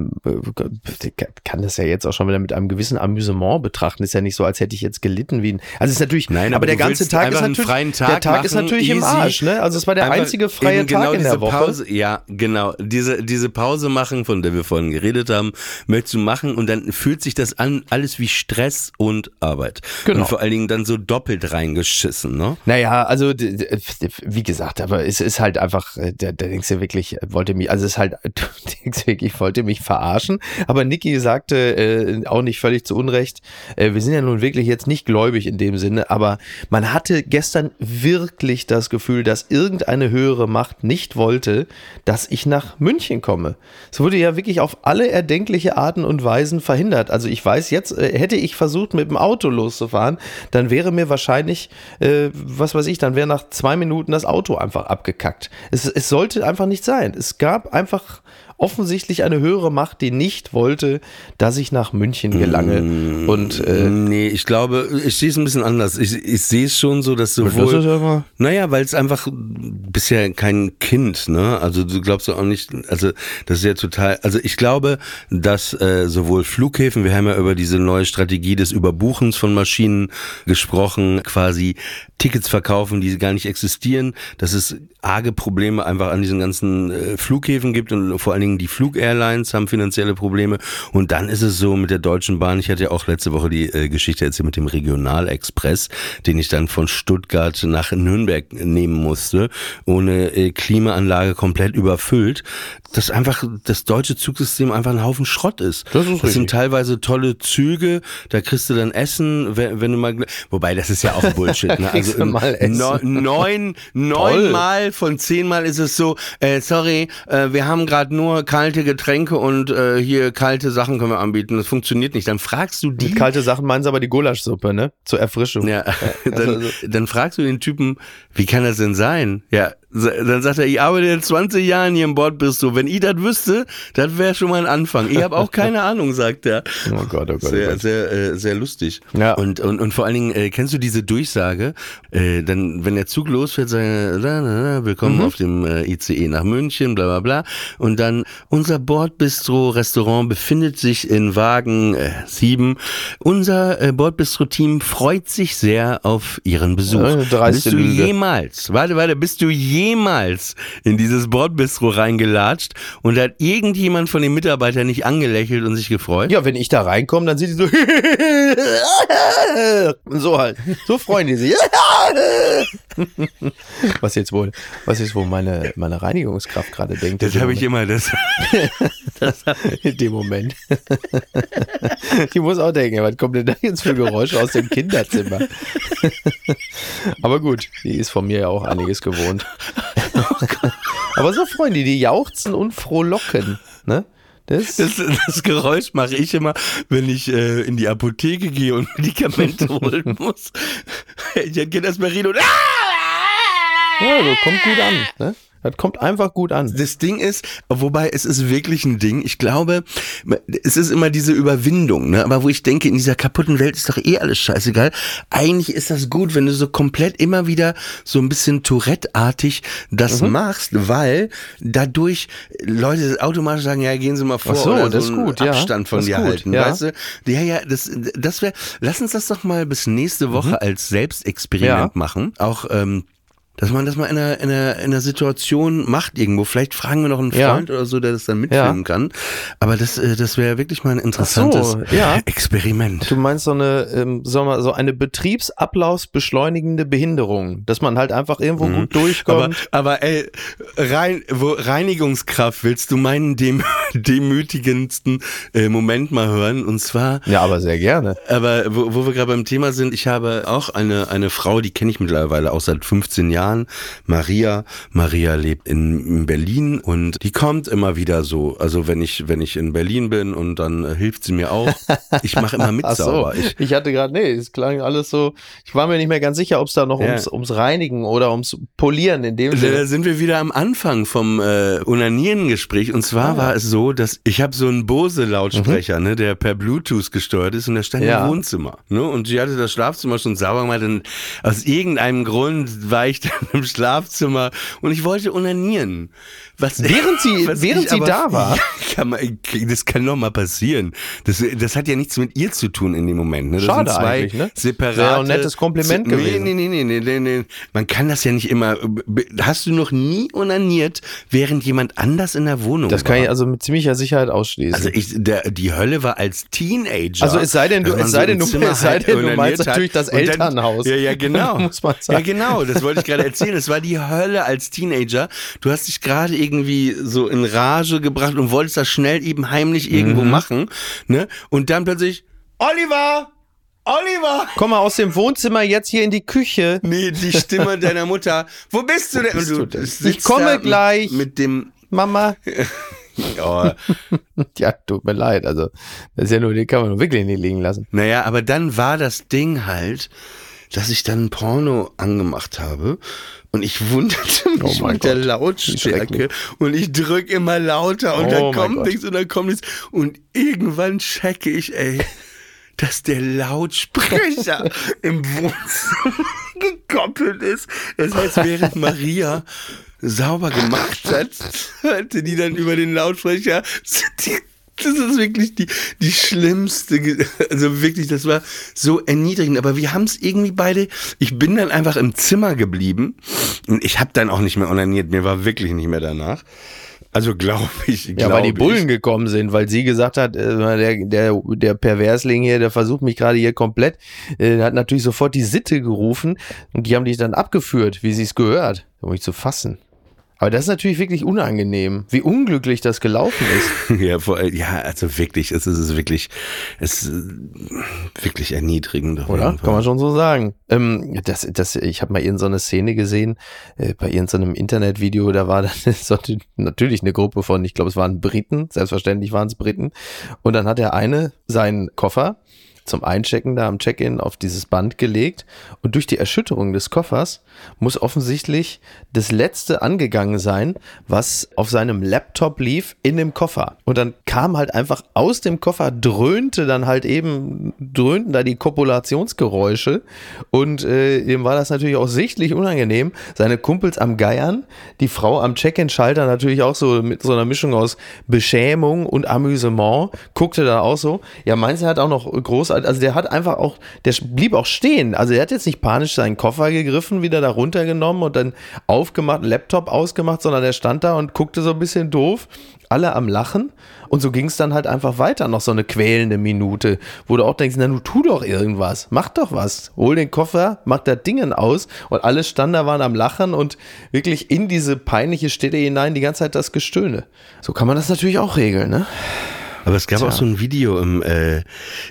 kann das ja jetzt auch schon wieder mit einem gewissen Amüsement betrachten. Ist ja nicht so, als hätte ich jetzt gelitten wie ein. Also es ist natürlich, Nein, aber, aber der ganze Tag ist natürlich, freien Tag der Tag ist machen, natürlich im easy. Arsch, ne? Also es war der Einfach einzige freie eben Tag genau in der Woche. Pause, ja, genau. Diese, diese Pause machen, von der wir vorhin geredet haben, möchtest du machen und dann fühlt sich das an, alles wie Stress und Arbeit. Genau. Und vor allen Dingen dann so doppelt reingeschissen, ne? Naja, also wie gesagt, aber es ist halt einfach, da, da denkst du wirklich, äh, wollte mich, also es ist halt, du denkst wirklich, wollte mich verarschen. Aber Niki sagte äh, auch nicht völlig zu Unrecht, äh, wir sind ja nun wirklich jetzt nicht gläubig in dem Sinne, aber man hatte gestern wirklich das Gefühl, dass irgendeine höhere Macht nicht wollte, dass ich nach München komme. Es wurde ja wirklich auf alle erdenkliche Arten und Weisen verhindert. Also ich weiß jetzt, äh, hätte ich versucht, mit dem Auto loszufahren, dann wäre mir wahrscheinlich, äh, was weiß ich, dann wäre nach zwei Minuten das Auto einfach abgekackt. Es, es sollte einfach nicht sein. Es gab einfach offensichtlich eine höhere Macht, die nicht wollte, dass ich nach München gelange. Und äh, nee, ich glaube, ich sehe es ein bisschen anders. Ich, ich sehe es schon so, dass das sowohl. ist aber- Naja, weil es einfach bisher kein Kind, ne? Also du glaubst auch nicht, also das ist ja total, also ich glaube, dass äh, sowohl Flughäfen, wir haben ja über diese neue Strategie des Überbuchens von Maschinen gesprochen, quasi Tickets verkaufen, die gar nicht existieren, dass es arge Probleme einfach an diesen ganzen äh, Flughäfen gibt und vor allen Dingen die Flugairlines haben finanzielle Probleme. Und dann ist es so mit der Deutschen Bahn, ich hatte ja auch letzte Woche die äh, Geschichte erzählt mit dem Regionalexpress, den ich dann von Stuttgart nach Nürnberg nehmen musste, ohne äh, Klimaanlage komplett überfüllt, dass einfach das deutsche Zugsystem einfach ein Haufen Schrott ist. Das ist das richtig. sind teilweise tolle Züge, da kriegst du dann Essen, wenn, wenn du mal, wobei das ist ja auch Bullshit. Ne? No- neun, neun Mal von zehn Mal ist es so, äh, sorry, äh, wir haben gerade nur kalte Getränke und äh, hier kalte Sachen können wir anbieten. Das funktioniert nicht. Dann fragst du die. Mit kalte Sachen meinen sie aber die Gulaschsuppe, ne? Zur Erfrischung. Ja, dann, also- dann fragst du den Typen, wie kann das denn sein? Ja, dann sagt er, ich arbeite jetzt 20 Jahren hier im Bordbistro. Wenn ich das wüsste, das wäre schon mal ein Anfang. Ich habe auch keine Ahnung, sagt er. Oh Gott, oh Gott, oh Sehr, Gott. sehr, äh, sehr lustig. Ja. Und, und, und vor allen Dingen, äh, kennst du diese Durchsage? Äh, dann, wenn der Zug losfährt, sagen, la, la, la, willkommen Mhm. auf dem äh, ICE nach München, bla bla bla. Und dann, unser Bordbistro-Restaurant befindet sich in Wagen äh, 7. Unser äh, Bordbistro-Team freut sich sehr auf Ihren Besuch. Äh, bist du Lüge. jemals, warte, warte, bist du jemals in dieses Bordbistro reingelatscht und hat irgendjemand von den Mitarbeitern nicht angelächelt und sich gefreut? Ja, wenn ich da reinkomme, dann sind die so und so halt. So freuen die sich. was jetzt wohl, was jetzt wohl meine, meine Reinigungskraft gerade denkt. Das habe ich immer, das, in dem Moment. die muss auch denken, was kommt denn da jetzt für Geräusche aus dem Kinderzimmer? Aber gut, die ist von mir ja auch einiges gewohnt. Aber so freuen die, jauchzen und frohlocken. Ne? Das, das, das Geräusch mache ich immer, wenn ich äh, in die Apotheke gehe und Medikamente holen muss. Ich erkenne das Merino. und ja, so kommt gut an. Ne? Das kommt einfach gut an. Das Ding ist, wobei es ist wirklich ein Ding. Ich glaube, es ist immer diese Überwindung, ne? Aber wo ich denke, in dieser kaputten Welt ist doch eh alles scheißegal. Eigentlich ist das gut, wenn du so komplett immer wieder so ein bisschen Tourette-artig das Mhm. machst, weil dadurch Leute automatisch sagen, ja, gehen Sie mal vor Ach so, oder das so ist gut, ja. Abstand von Das ist dir gut, halten, ja. weißt du? Ja, ja, das, das wäre, lass uns das doch mal bis nächste Woche als Selbstexperiment Mhm. Ja. machen. Auch, ähm, dass man das mal in einer, in, einer, in einer Situation macht irgendwo. Vielleicht fragen wir noch einen Ja. Freund oder so, der das dann mitfilmen kann. Aber das, äh, das wäre wirklich mal ein interessantes so, ja. Experiment. Du meinst so eine, ähm, sagen wir mal, so eine betriebsablaufsbeschleunigende Behinderung, dass man halt einfach irgendwo gut Aber, durchkommt. aber ey, rein, wo, Reinigungskraft willst du meinen dem, demütigendsten äh, Moment mal hören? Und zwar ja, aber sehr gerne. Aber wo, wo wir gerade beim Thema sind, ich habe auch eine, eine Frau, die kenne ich mittlerweile auch seit 15 Jahren, Maria. Maria lebt in, in Berlin und die kommt immer wieder so. Also wenn ich, wenn ich in Berlin bin und dann äh, hilft sie mir auch. Ich mache immer mit Ach so, sauber. Ich, ich hatte gerade, nee, es klang alles so, ich war mir nicht mehr ganz sicher, ob es da noch Ja. ums, ums Reinigen oder ums Polieren in dem da Sinne. sind wir wieder am Anfang vom äh, Unanieren-Gespräch. Und zwar Ah. war es so, dass ich habe so einen Bose-Lautsprecher, ne, der per Bluetooth gesteuert ist und der stand Mhm. Ja. im Wohnzimmer. Ne? Und sie hatte das Schlafzimmer schon sauber gemacht. Und aus irgendeinem Grund war ich dann im Schlafzimmer und ich wollte unanieren. Was, Während sie- was während ich sie da war? Kann man, das kann doch mal passieren. Das, das hat ja nichts mit ihr zu tun in dem Moment. Ne? Das Schade sind zwei eigentlich, ne? separate... Wäre ein nettes Kompliment nee, gewesen. Nee, nee, nee, nee, nee, nee. Man kann das ja nicht immer... Hast du noch nie unaniert, während jemand anders in der Wohnung Das war? kann ich also mit ziemlicher Sicherheit ausschließen. Also ich, der, die Hölle war als Teenager. Also es sei denn, du- es sei so denn, du- es sei halt denn, du meinst natürlich das Und dann- Elternhaus. Ja, ja, genau. Muss man Ja, sagen. genau. Das wollte ich gerade erzählen. Es war die Hölle als Teenager. Du hast dich gerade irgendwie so in Rage gebracht und wolltest das schnell eben heimlich irgendwo Mhm. machen. Ne? Und dann plötzlich, Oliver! Oliver! Komm mal aus dem Wohnzimmer jetzt hier in die Küche. Nee, die Stimme deiner Mutter. Wo bist du denn? bist du denn? Ich komme gleich. Mit dem, Mama. oh, Ja, tut mir leid. Also, das ist ja nur, den kann man wirklich nicht liegen lassen. Naja, aber dann war das Ding halt, dass ich dann Porno angemacht habe und ich wunderte mich Oh mit der Gott, Lautstärke schrecklich. und ich drück immer lauter und Oh dann kommt Gott. nichts und dann kommt nichts und irgendwann checke ich, ey, dass der Lautsprecher im Wohnzimmer gekoppelt ist. Das heißt, während Maria sauber gemacht hat, hörte die dann über den Lautsprecher die Das ist wirklich die, die schlimmste, also wirklich, das war so erniedrigend. Aber wir haben es irgendwie beide, ich bin dann einfach im Zimmer geblieben und ich habe dann auch nicht mehr onaniert, mir war wirklich nicht mehr danach. Also glaube ich, Ja, weil die glaub Bullen ich. gekommen sind, weil sie gesagt hat, äh, der, der, der Perversling hier, der versucht mich gerade hier komplett, äh, hat natürlich sofort die Sitte gerufen und die haben dich dann abgeführt, wie sie es gehört, um mich zu fassen. Aber das ist natürlich wirklich unangenehm, wie unglücklich das gelaufen ist. Ja, vor, ja, also wirklich, es ist, wirklich, es ist wirklich erniedrigend. Oder? Kann man schon so sagen. Ähm, das, das, ich habe mal irgendeine so eine Szene gesehen, äh, bei irgendeinem Internetvideo, da war dann so, natürlich eine Gruppe von, ich glaube, es waren Briten, selbstverständlich waren es Briten. Und dann hat der eine seinen Koffer zum Einchecken da am Check-in auf dieses Band gelegt und durch die Erschütterung des Koffers muss offensichtlich das letzte angegangen sein, was auf seinem Laptop lief in dem Koffer. Und dann kam halt einfach aus dem Koffer, dröhnte dann halt eben, dröhnten da die Kopulationsgeräusche und äh, ihm war das natürlich auch sichtlich unangenehm. Seine Kumpels am Geiern, die Frau am Check-in-Schalter natürlich auch so mit so einer Mischung aus Beschämung und Amüsement, guckte da auch so. Ja, meins er hat auch noch großartig, also der hat einfach auch, der blieb auch stehen. Also er hat jetzt nicht panisch seinen Koffer gegriffen, wieder da runtergenommen und dann aufgemacht, Laptop ausgemacht, sondern der stand da und guckte so ein bisschen doof. Alle am Lachen und so ging es dann halt einfach weiter, noch so eine quälende Minute, wo du auch denkst, na, du tu doch irgendwas, mach doch was, hol den Koffer, mach da Dingen aus und alle standen da, waren am Lachen und wirklich in diese peinliche Stille hinein die ganze Zeit das Gestöhne. So kann man das natürlich auch regeln, ne? Aber es gab Tja. auch so ein Video im äh,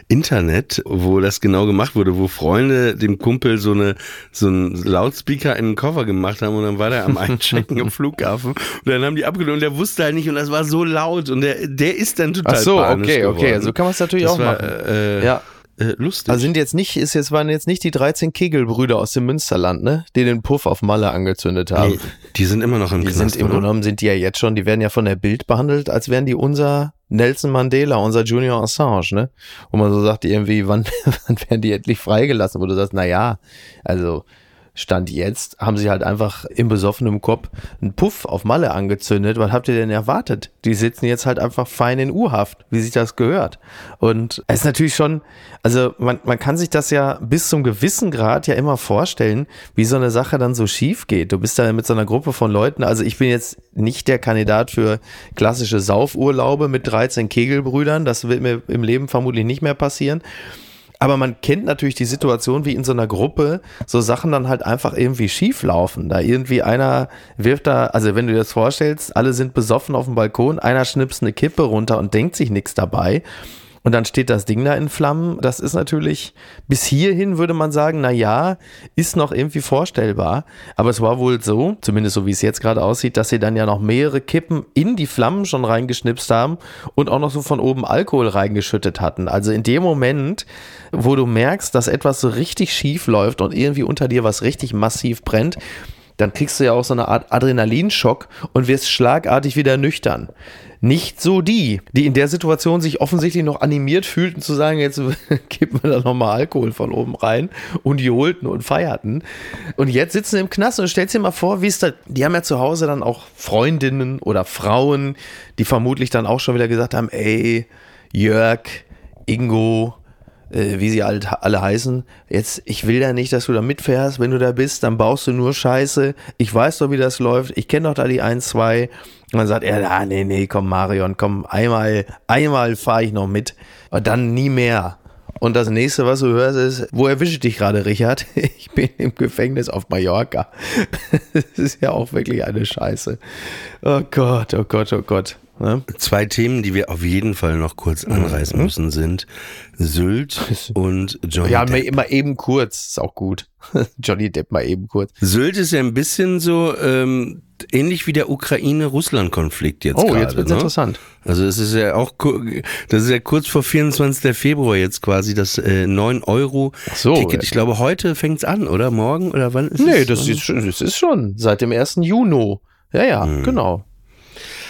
Internet, wo das genau gemacht wurde, wo Freunde dem Kumpel so eine so einen Lautspeaker in den Koffer gemacht haben und dann war der am Einchecken am Flughafen und dann haben die abgenommen und der wusste halt nicht und das war so laut und der der ist dann total Ach so, okay, okay, geworden. so kann man es natürlich das auch war, machen. Äh, Ja. Äh, lustig. Also sind jetzt nicht, ist jetzt waren jetzt nicht die 13 Kegelbrüder aus dem Münsterland, ne? Die den Puff auf Malle angezündet haben. nee, die sind immer noch im Die Knast, sind im? Grunde genommen sind die ja jetzt schon, die werden ja von der Bild behandelt, als wären die unser Nelson Mandela, unser Junior Assange, ne? Wo man so sagt, irgendwie, wann, wann werden die endlich freigelassen? Wo du sagst, na ja, also Stand jetzt haben sie halt einfach im besoffenen Kopf einen Puff auf Malle angezündet. Was habt ihr denn erwartet? Die sitzen jetzt halt einfach fein in U-Haft, wie sich das gehört. Und es ist natürlich schon, also man, man kann sich das ja bis zum gewissen Grad ja immer vorstellen, wie so eine Sache dann so schief geht. Du bist da mit so einer Gruppe von Leuten, also ich bin jetzt nicht der Kandidat für klassische Saufurlaube mit 13 Kegelbrüdern, das wird mir im Leben vermutlich nicht mehr passieren. Aber man kennt natürlich die Situation, wie in so einer Gruppe so Sachen dann halt einfach irgendwie schief laufen. Da irgendwie einer wirft da, also wenn du dir das vorstellst, alle sind besoffen auf dem Balkon, einer schnipst eine Kippe runter und denkt sich nichts dabei. Und dann steht das Ding da in Flammen. Das ist natürlich, bis hierhin würde man sagen, na ja, ist noch irgendwie vorstellbar. Aber es war wohl so, zumindest so wie es jetzt gerade aussieht, dass sie dann ja noch mehrere Kippen in die Flammen schon reingeschnipst haben und auch noch so von oben Alkohol reingeschüttet hatten. Also in dem Moment, wo du merkst, dass etwas so richtig schief läuft und irgendwie unter dir was richtig massiv brennt, dann kriegst du ja auch so eine Art Adrenalinschock und wirst schlagartig wieder nüchtern. Nicht so die, die in der Situation sich offensichtlich noch animiert fühlten zu sagen, jetzt kippen wir da nochmal Alkohol von oben rein und johlten und feierten. Und jetzt sitzen sie im Knast und stellst dir mal vor, wie es da, die haben ja zu Hause dann auch Freundinnen oder Frauen, die vermutlich dann auch schon wieder gesagt haben, ey, Jörg, Ingo, äh, wie sie halt alle heißen. Jetzt, ich will ja nicht, dass du da mitfährst. Wenn du da bist, dann baust du nur Scheiße. Ich weiß doch, wie das läuft. Ich kenne doch da die 1, 2. Und dann sagt er, ah, nee, nee, komm, Marion, komm, einmal, einmal fahre ich noch mit. Aber dann nie mehr. Und das nächste, was du hörst, ist, wo erwische ich dich gerade, Richard? Ich bin im Gefängnis auf Mallorca. Das ist ja auch wirklich eine Scheiße. Oh Gott, oh Gott, oh Gott. Ne? Zwei Themen, die wir auf jeden Fall noch kurz Mhm. anreißen müssen, sind Sylt und Johnny Ja, Depp. mal, mal eben kurz, ist auch gut. Johnny Depp mal eben kurz. Sylt ist ja ein bisschen so ähm, ähnlich wie der Ukraine-Russland-Konflikt jetzt Oh, gerade. jetzt wird's ne? interessant. Also es ist ja auch, das ist ja kurz vor 24. Februar jetzt quasi das äh, 9 Euro so, Ticket. ja. Ich glaube, heute fängt's an, oder morgen oder wann? Ist Nee, es? das ist, schon, das ist schon seit dem 1. Juni. Ja, ja, Mhm. genau.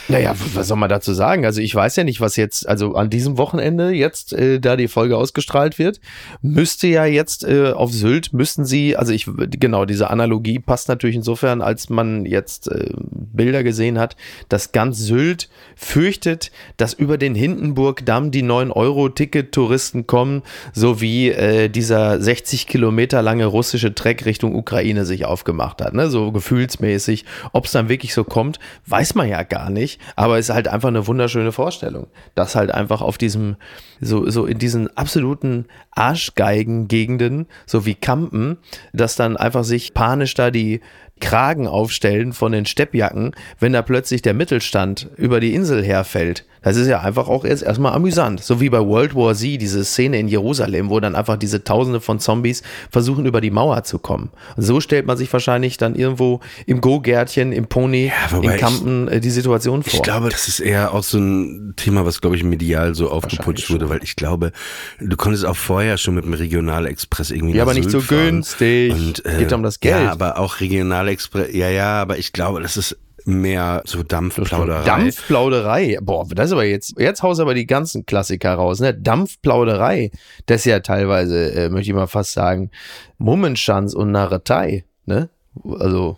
Naja, was soll man dazu sagen? Also ich weiß ja nicht, was jetzt, also an diesem Wochenende jetzt, äh, da die Folge ausgestrahlt wird, müsste ja jetzt äh, auf Sylt, müssten sie, also ich, genau, diese Analogie passt natürlich insofern, als man jetzt äh, Bilder gesehen hat, dass ganz Sylt fürchtet, dass über den Hindenburgdamm die 9-Euro-Ticket-Touristen kommen, sowie äh, dieser 60 Kilometer lange russische Treck Richtung Ukraine sich aufgemacht hat. Ne? So gefühlsmäßig. Ob es dann wirklich so kommt, weiß man ja gar nicht. Aber es ist halt einfach eine wunderschöne Vorstellung, dass halt einfach auf diesem, so, so in diesen absoluten Arschgeigen-Gegenden, so wie Kampen, dass dann einfach sich panisch da die Kragen aufstellen von den Steppjacken, wenn da plötzlich der Mittelstand über die Insel herfällt. Das ist ja einfach auch jetzt erstmal amüsant. So wie bei World War Z, diese Szene in Jerusalem, wo dann einfach diese Tausende von Zombies versuchen, über die Mauer zu kommen. Und so stellt man sich wahrscheinlich dann irgendwo im Go-Gärtchen, im Pony, wobei in Kampen äh, die Situation vor. Ich glaube, das ist eher auch so ein Thema, was, glaube ich, medial so aufgeputscht wurde, weil ich glaube, du konntest auch vorher schon mit dem Regionalexpress irgendwie ja, aber nicht so fahren. günstig. Und, äh, Geht um das Geld. Ja, aber auch Regionalexpress, ja, ja, aber ich glaube, das ist mehr so Dampfplauderei. Dampfplauderei. Boah, das ist aber jetzt, jetzt haust aber die ganzen Klassiker raus, ne? Dampfplauderei. Das ist ja teilweise, äh, möchte ich mal fast sagen, Mummenschanz und Narretei, ne? Also,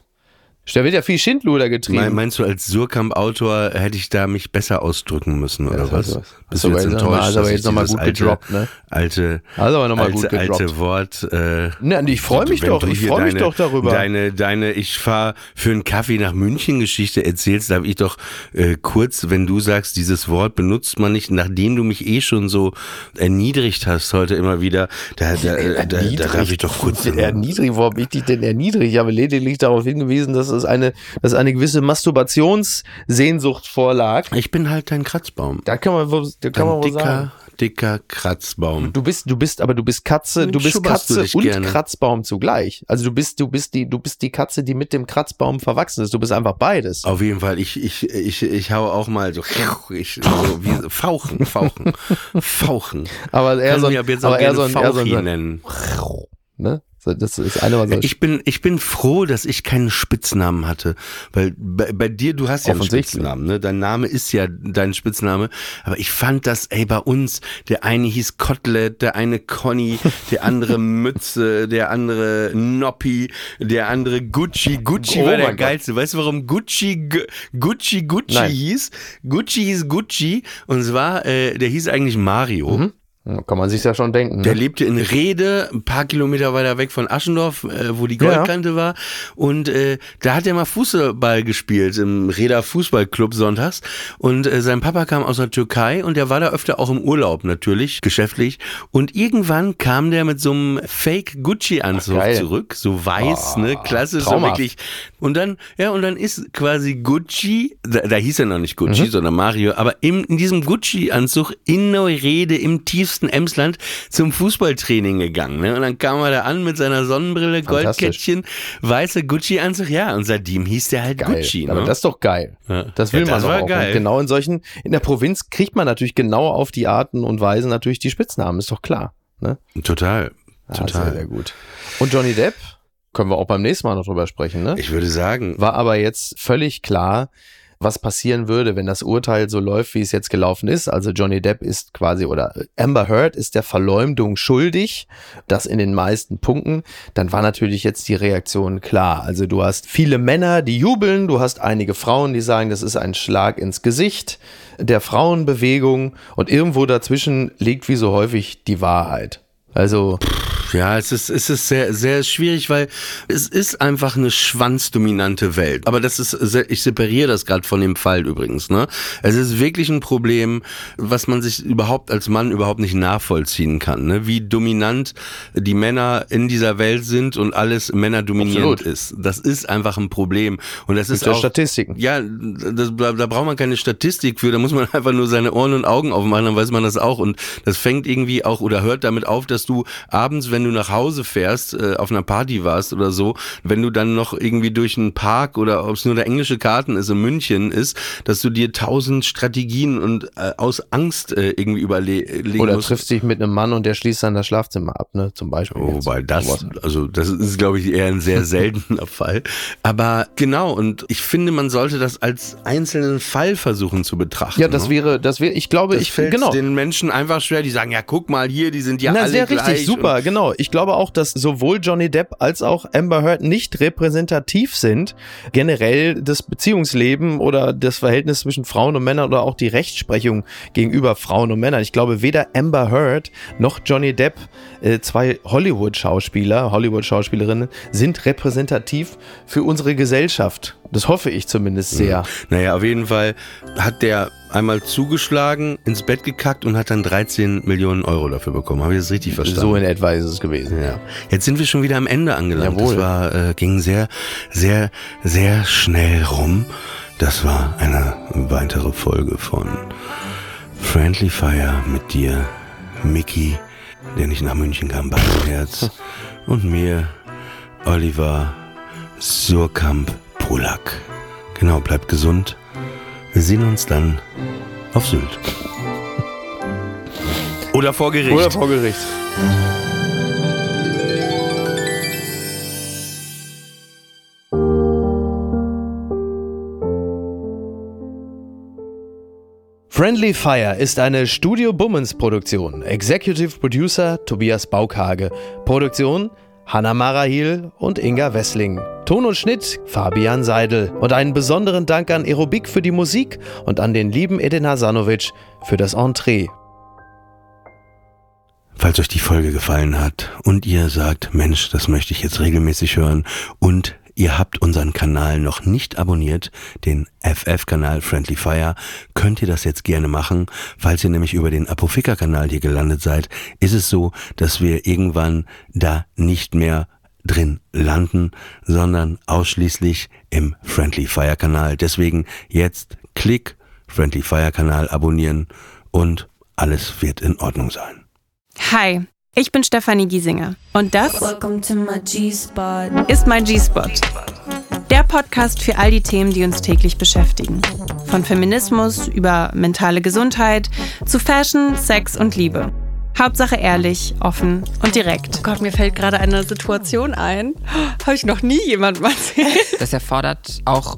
da wird ja viel Schindluder getrieben. Mein, meinst du, als Surkamp-Autor hätte ich da mich besser ausdrücken müssen, oder das was? Bist du jetzt enttäuscht, aber dass jetzt ich noch mal dieses gut alte, gedroppt, ne? alte, Hast aber noch mal alte, gut gedroppt. alte Wort, äh, Ne, ich freue mich doch, ich freue mich doch darüber. Deine, deine, ich fahre für einen Kaffee nach München Geschichte erzählst, darf ich doch äh, kurz, wenn du sagst, dieses Wort benutzt man nicht, nachdem du mich eh schon so erniedrigt hast heute immer wieder, da, da, da, da, da darf ich doch kurz. erniedrigt, habe ich dich denn erniedrigt? Ich habe lediglich darauf hingewiesen, dass es eine, dass eine gewisse Masturbationssehnsucht vorlag. Ich bin halt dein Kratzbaum. Da kann man, da kann man Ein wohl sagen. dicker, dicker Kratzbaum. Du bist, du bist, aber du bist Katze, du bist du Katze dich und gerne. Kratzbaum zugleich. Also du bist, du bist die, du bist die Katze, die mit dem Kratzbaum verwachsen ist. Du bist einfach beides. Auf jeden Fall, ich, ich, ich, ich hau auch mal so, ich, so wie fauchen, fauchen, fauchen. Aber eher Kann so, aber eher so eher so nennen. ne? So, Das ist eine was Ich bin, ich bin froh, dass ich keinen Spitznamen hatte, weil bei, bei dir, du hast ja einen. Spitznamen, ne? Dein Name ist ja dein Spitzname, aber ich fand das, ey, bei uns, der eine hieß Kotelett, der eine Conny, der andere Mütze, der andere Noppi, der andere Gucci. Gucci Oh war der Gott. geilste. Weißt du, warum Gucci, Gu- Gucci, Gucci Nein. hieß? Gucci hieß Gucci und zwar, äh, der hieß eigentlich Mario. Mhm. Kann man sich ja schon denken. Der Ne? lebte in Rede, ein paar Kilometer weiter weg von Aschendorf, äh, wo die Ja. Goldkante war. Und äh, da hat er mal Fußball gespielt im Reda Fußballclub sonntags. Und äh, sein Papa kam aus der Türkei und der war da öfter auch im Urlaub natürlich, geschäftlich. Und irgendwann kam der mit so einem Fake Gucci-Anzug zurück, so weiß, ne, klasse, so wirklich. Und dann, ja, und dann ist quasi Gucci, da, da hieß er noch nicht Gucci, sondern Mario, aber im, in diesem Gucci-Anzug in Neurede im tiefsten Emsland zum Fußballtraining gegangen. Ne? Und dann kam er da an mit seiner Sonnenbrille. Goldkettchen, weißer Gucci-Anzug, ja, und seitdem hieß der halt Geil. Gucci. Aber Ne? das ist doch geil. Ja. Das will Ja, man das doch war auch. geil. Und genau in solchen, in der Provinz kriegt man natürlich genau auf die Arten und Weisen natürlich die Spitznamen, ist doch klar. Ne? Total, Ah, total. sehr, sehr gut. Und Johnny Depp, können wir auch beim nächsten Mal noch drüber sprechen, ne? Ich würde sagen, War aber jetzt völlig klar, was passieren würde, wenn das Urteil so läuft, wie es jetzt gelaufen ist. Also Johnny Depp ist quasi oder Amber Heard ist der Verleumdung schuldig, das in den meisten Punkten. Dann war natürlich jetzt die Reaktion klar. Also du hast viele Männer, die jubeln, du hast einige Frauen, die sagen, das ist ein Schlag ins Gesicht der Frauenbewegung und irgendwo dazwischen liegt wie so häufig die Wahrheit. Also Ja, es ist, es ist sehr, sehr schwierig, weil es ist einfach eine schwanzdominante Welt. Aber das ist, sehr, ich separiere das gerade von dem Fall übrigens, ne? Es ist wirklich ein Problem, was man sich überhaupt als Mann überhaupt nicht nachvollziehen kann, ne? Wie dominant die Männer in dieser Welt sind und alles Männer dominierend Absolut. ist. Das ist einfach ein Problem. Und das ist Gibt ja auch, Statistiken. ja, das, da, da braucht man keine Statistik für, da muss man einfach nur seine Ohren und Augen aufmachen, dann weiß man das auch. Und das fängt irgendwie auch oder hört damit auf, dass du abends, wenn du nach Hause fährst, äh, auf einer Party warst oder so, wenn du dann noch irgendwie durch einen Park oder ob es nur der englische Karten ist in München ist, dass du dir tausend Strategien und äh, aus Angst äh, irgendwie überlegen Oder musst. triffst dich mit einem Mann und der schließt dann das Schlafzimmer ab, ne? Zum Beispiel. Oh, wobei das, Sowas. also das ist, glaube ich, eher ein sehr seltener Fall. Aber genau, und ich finde, man sollte das als einzelnen Fall versuchen zu betrachten. Ja, das ne? wäre, das wäre, ich glaube, das ich fällt genau. den Menschen einfach schwer, die sagen, ja, guck mal hier, die sind ja Na, alle sehr gleich. Richtig, super, genau. Ich glaube auch, dass sowohl Johnny Depp als auch Amber Heard nicht repräsentativ sind, generell das Beziehungsleben oder das Verhältnis zwischen Frauen und Männern oder auch die Rechtsprechung gegenüber Frauen und Männern. Ich glaube, weder Amber Heard noch Johnny Depp, äh, zwei Hollywood-Schauspieler, Hollywood-Schauspielerinnen, sind repräsentativ für unsere Gesellschaft. Das hoffe ich zumindest sehr. Naja, auf jeden Fall hat der einmal zugeschlagen, ins Bett gekackt und hat dann 13 Millionen Euro dafür bekommen. Habe ich das richtig verstanden? So in etwa ist es gewesen. Ja. Jetzt sind wir schon wieder am Ende angelangt. Jawohl. Das war, äh, ging sehr, sehr, sehr schnell rum. Das war eine weitere Folge von Friendly Fire mit dir, Mickey, der nicht nach München kam, Herz, und mir, Oliver Surkamp Polak. Genau, bleibt gesund. Wir sehen uns dann auf Sylt. Oder vor Gericht. Oder vor Gericht. Friendly Fire ist eine Studio Bummens Produktion. Executive Producer Tobias Baukhage. Produktion Hanna Marahil und Inga Wessling. Ton und Schnitt Fabian Seidel. Und einen besonderen Dank an Aerobik für die Musik und an den lieben Edin Hasanovic für das Entree. Falls euch die Folge gefallen hat und ihr sagt, Mensch, das möchte ich jetzt regelmäßig hören und ihr habt unseren Kanal noch nicht abonniert, den FF-Kanal Friendly Fire, könnt ihr das jetzt gerne machen. Falls ihr nämlich über den Apofika-Kanal hier gelandet seid, ist es so, dass wir irgendwann da nicht mehr drin landen, sondern ausschließlich im Friendly Fire Kanal. Deswegen jetzt Klick, Friendly Fire Kanal abonnieren und alles wird in Ordnung sein. Hi, ich bin Stefanie Giesinger und das ist mein G-Spot. Der Podcast für all die Themen, die uns täglich beschäftigen. Von Feminismus über mentale Gesundheit zu Fashion, Sex und Liebe. Hauptsache ehrlich, offen und direkt. Oh Gott, mir fällt gerade eine Situation ein. Habe ich noch nie jemandem erzählt. Das erfordert auch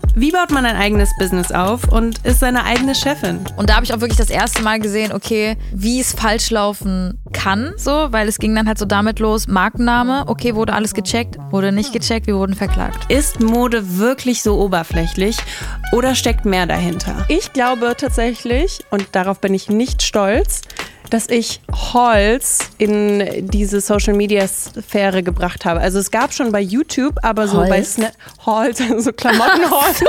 Wie baut man ein eigenes Business auf und ist seine eigene Chefin? Und da habe ich auch wirklich das erste Mal gesehen, okay, wie es falsch laufen kann, so, weil es ging dann halt so damit los, Markenname, okay, wurde alles gecheckt, wurde nicht gecheckt, wir wurden verklagt. Ist Mode wirklich so oberflächlich oder steckt mehr dahinter? Ich glaube tatsächlich, und darauf bin ich nicht stolz, dass ich Holz in diese Social Media Sphäre gebracht habe. Also es gab schon bei YouTube, aber so bei Holz? Snap Holz, so Klamottenholz.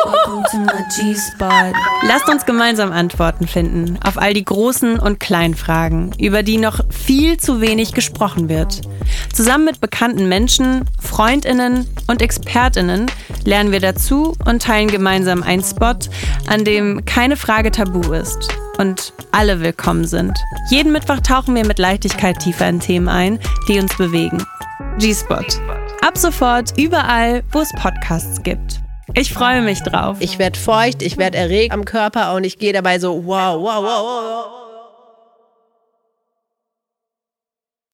Lasst uns gemeinsam Antworten finden auf all die großen und kleinen Fragen, über die noch viel zu wenig gesprochen wird. Zusammen mit bekannten Menschen, Freundinnen und Expertinnen lernen wir dazu und teilen gemeinsam einen Spot, an dem keine Frage tabu ist und alle willkommen sind. Jeden Mittwoch tauchen wir mit Leichtigkeit tiefer in Themen ein, die uns bewegen. G-Spot. Ab sofort überall, wo es Podcasts gibt. Ich freue mich drauf. Ich werde feucht, ich werde erregt am Körper und ich gehe dabei so wow, wow, wow, wow.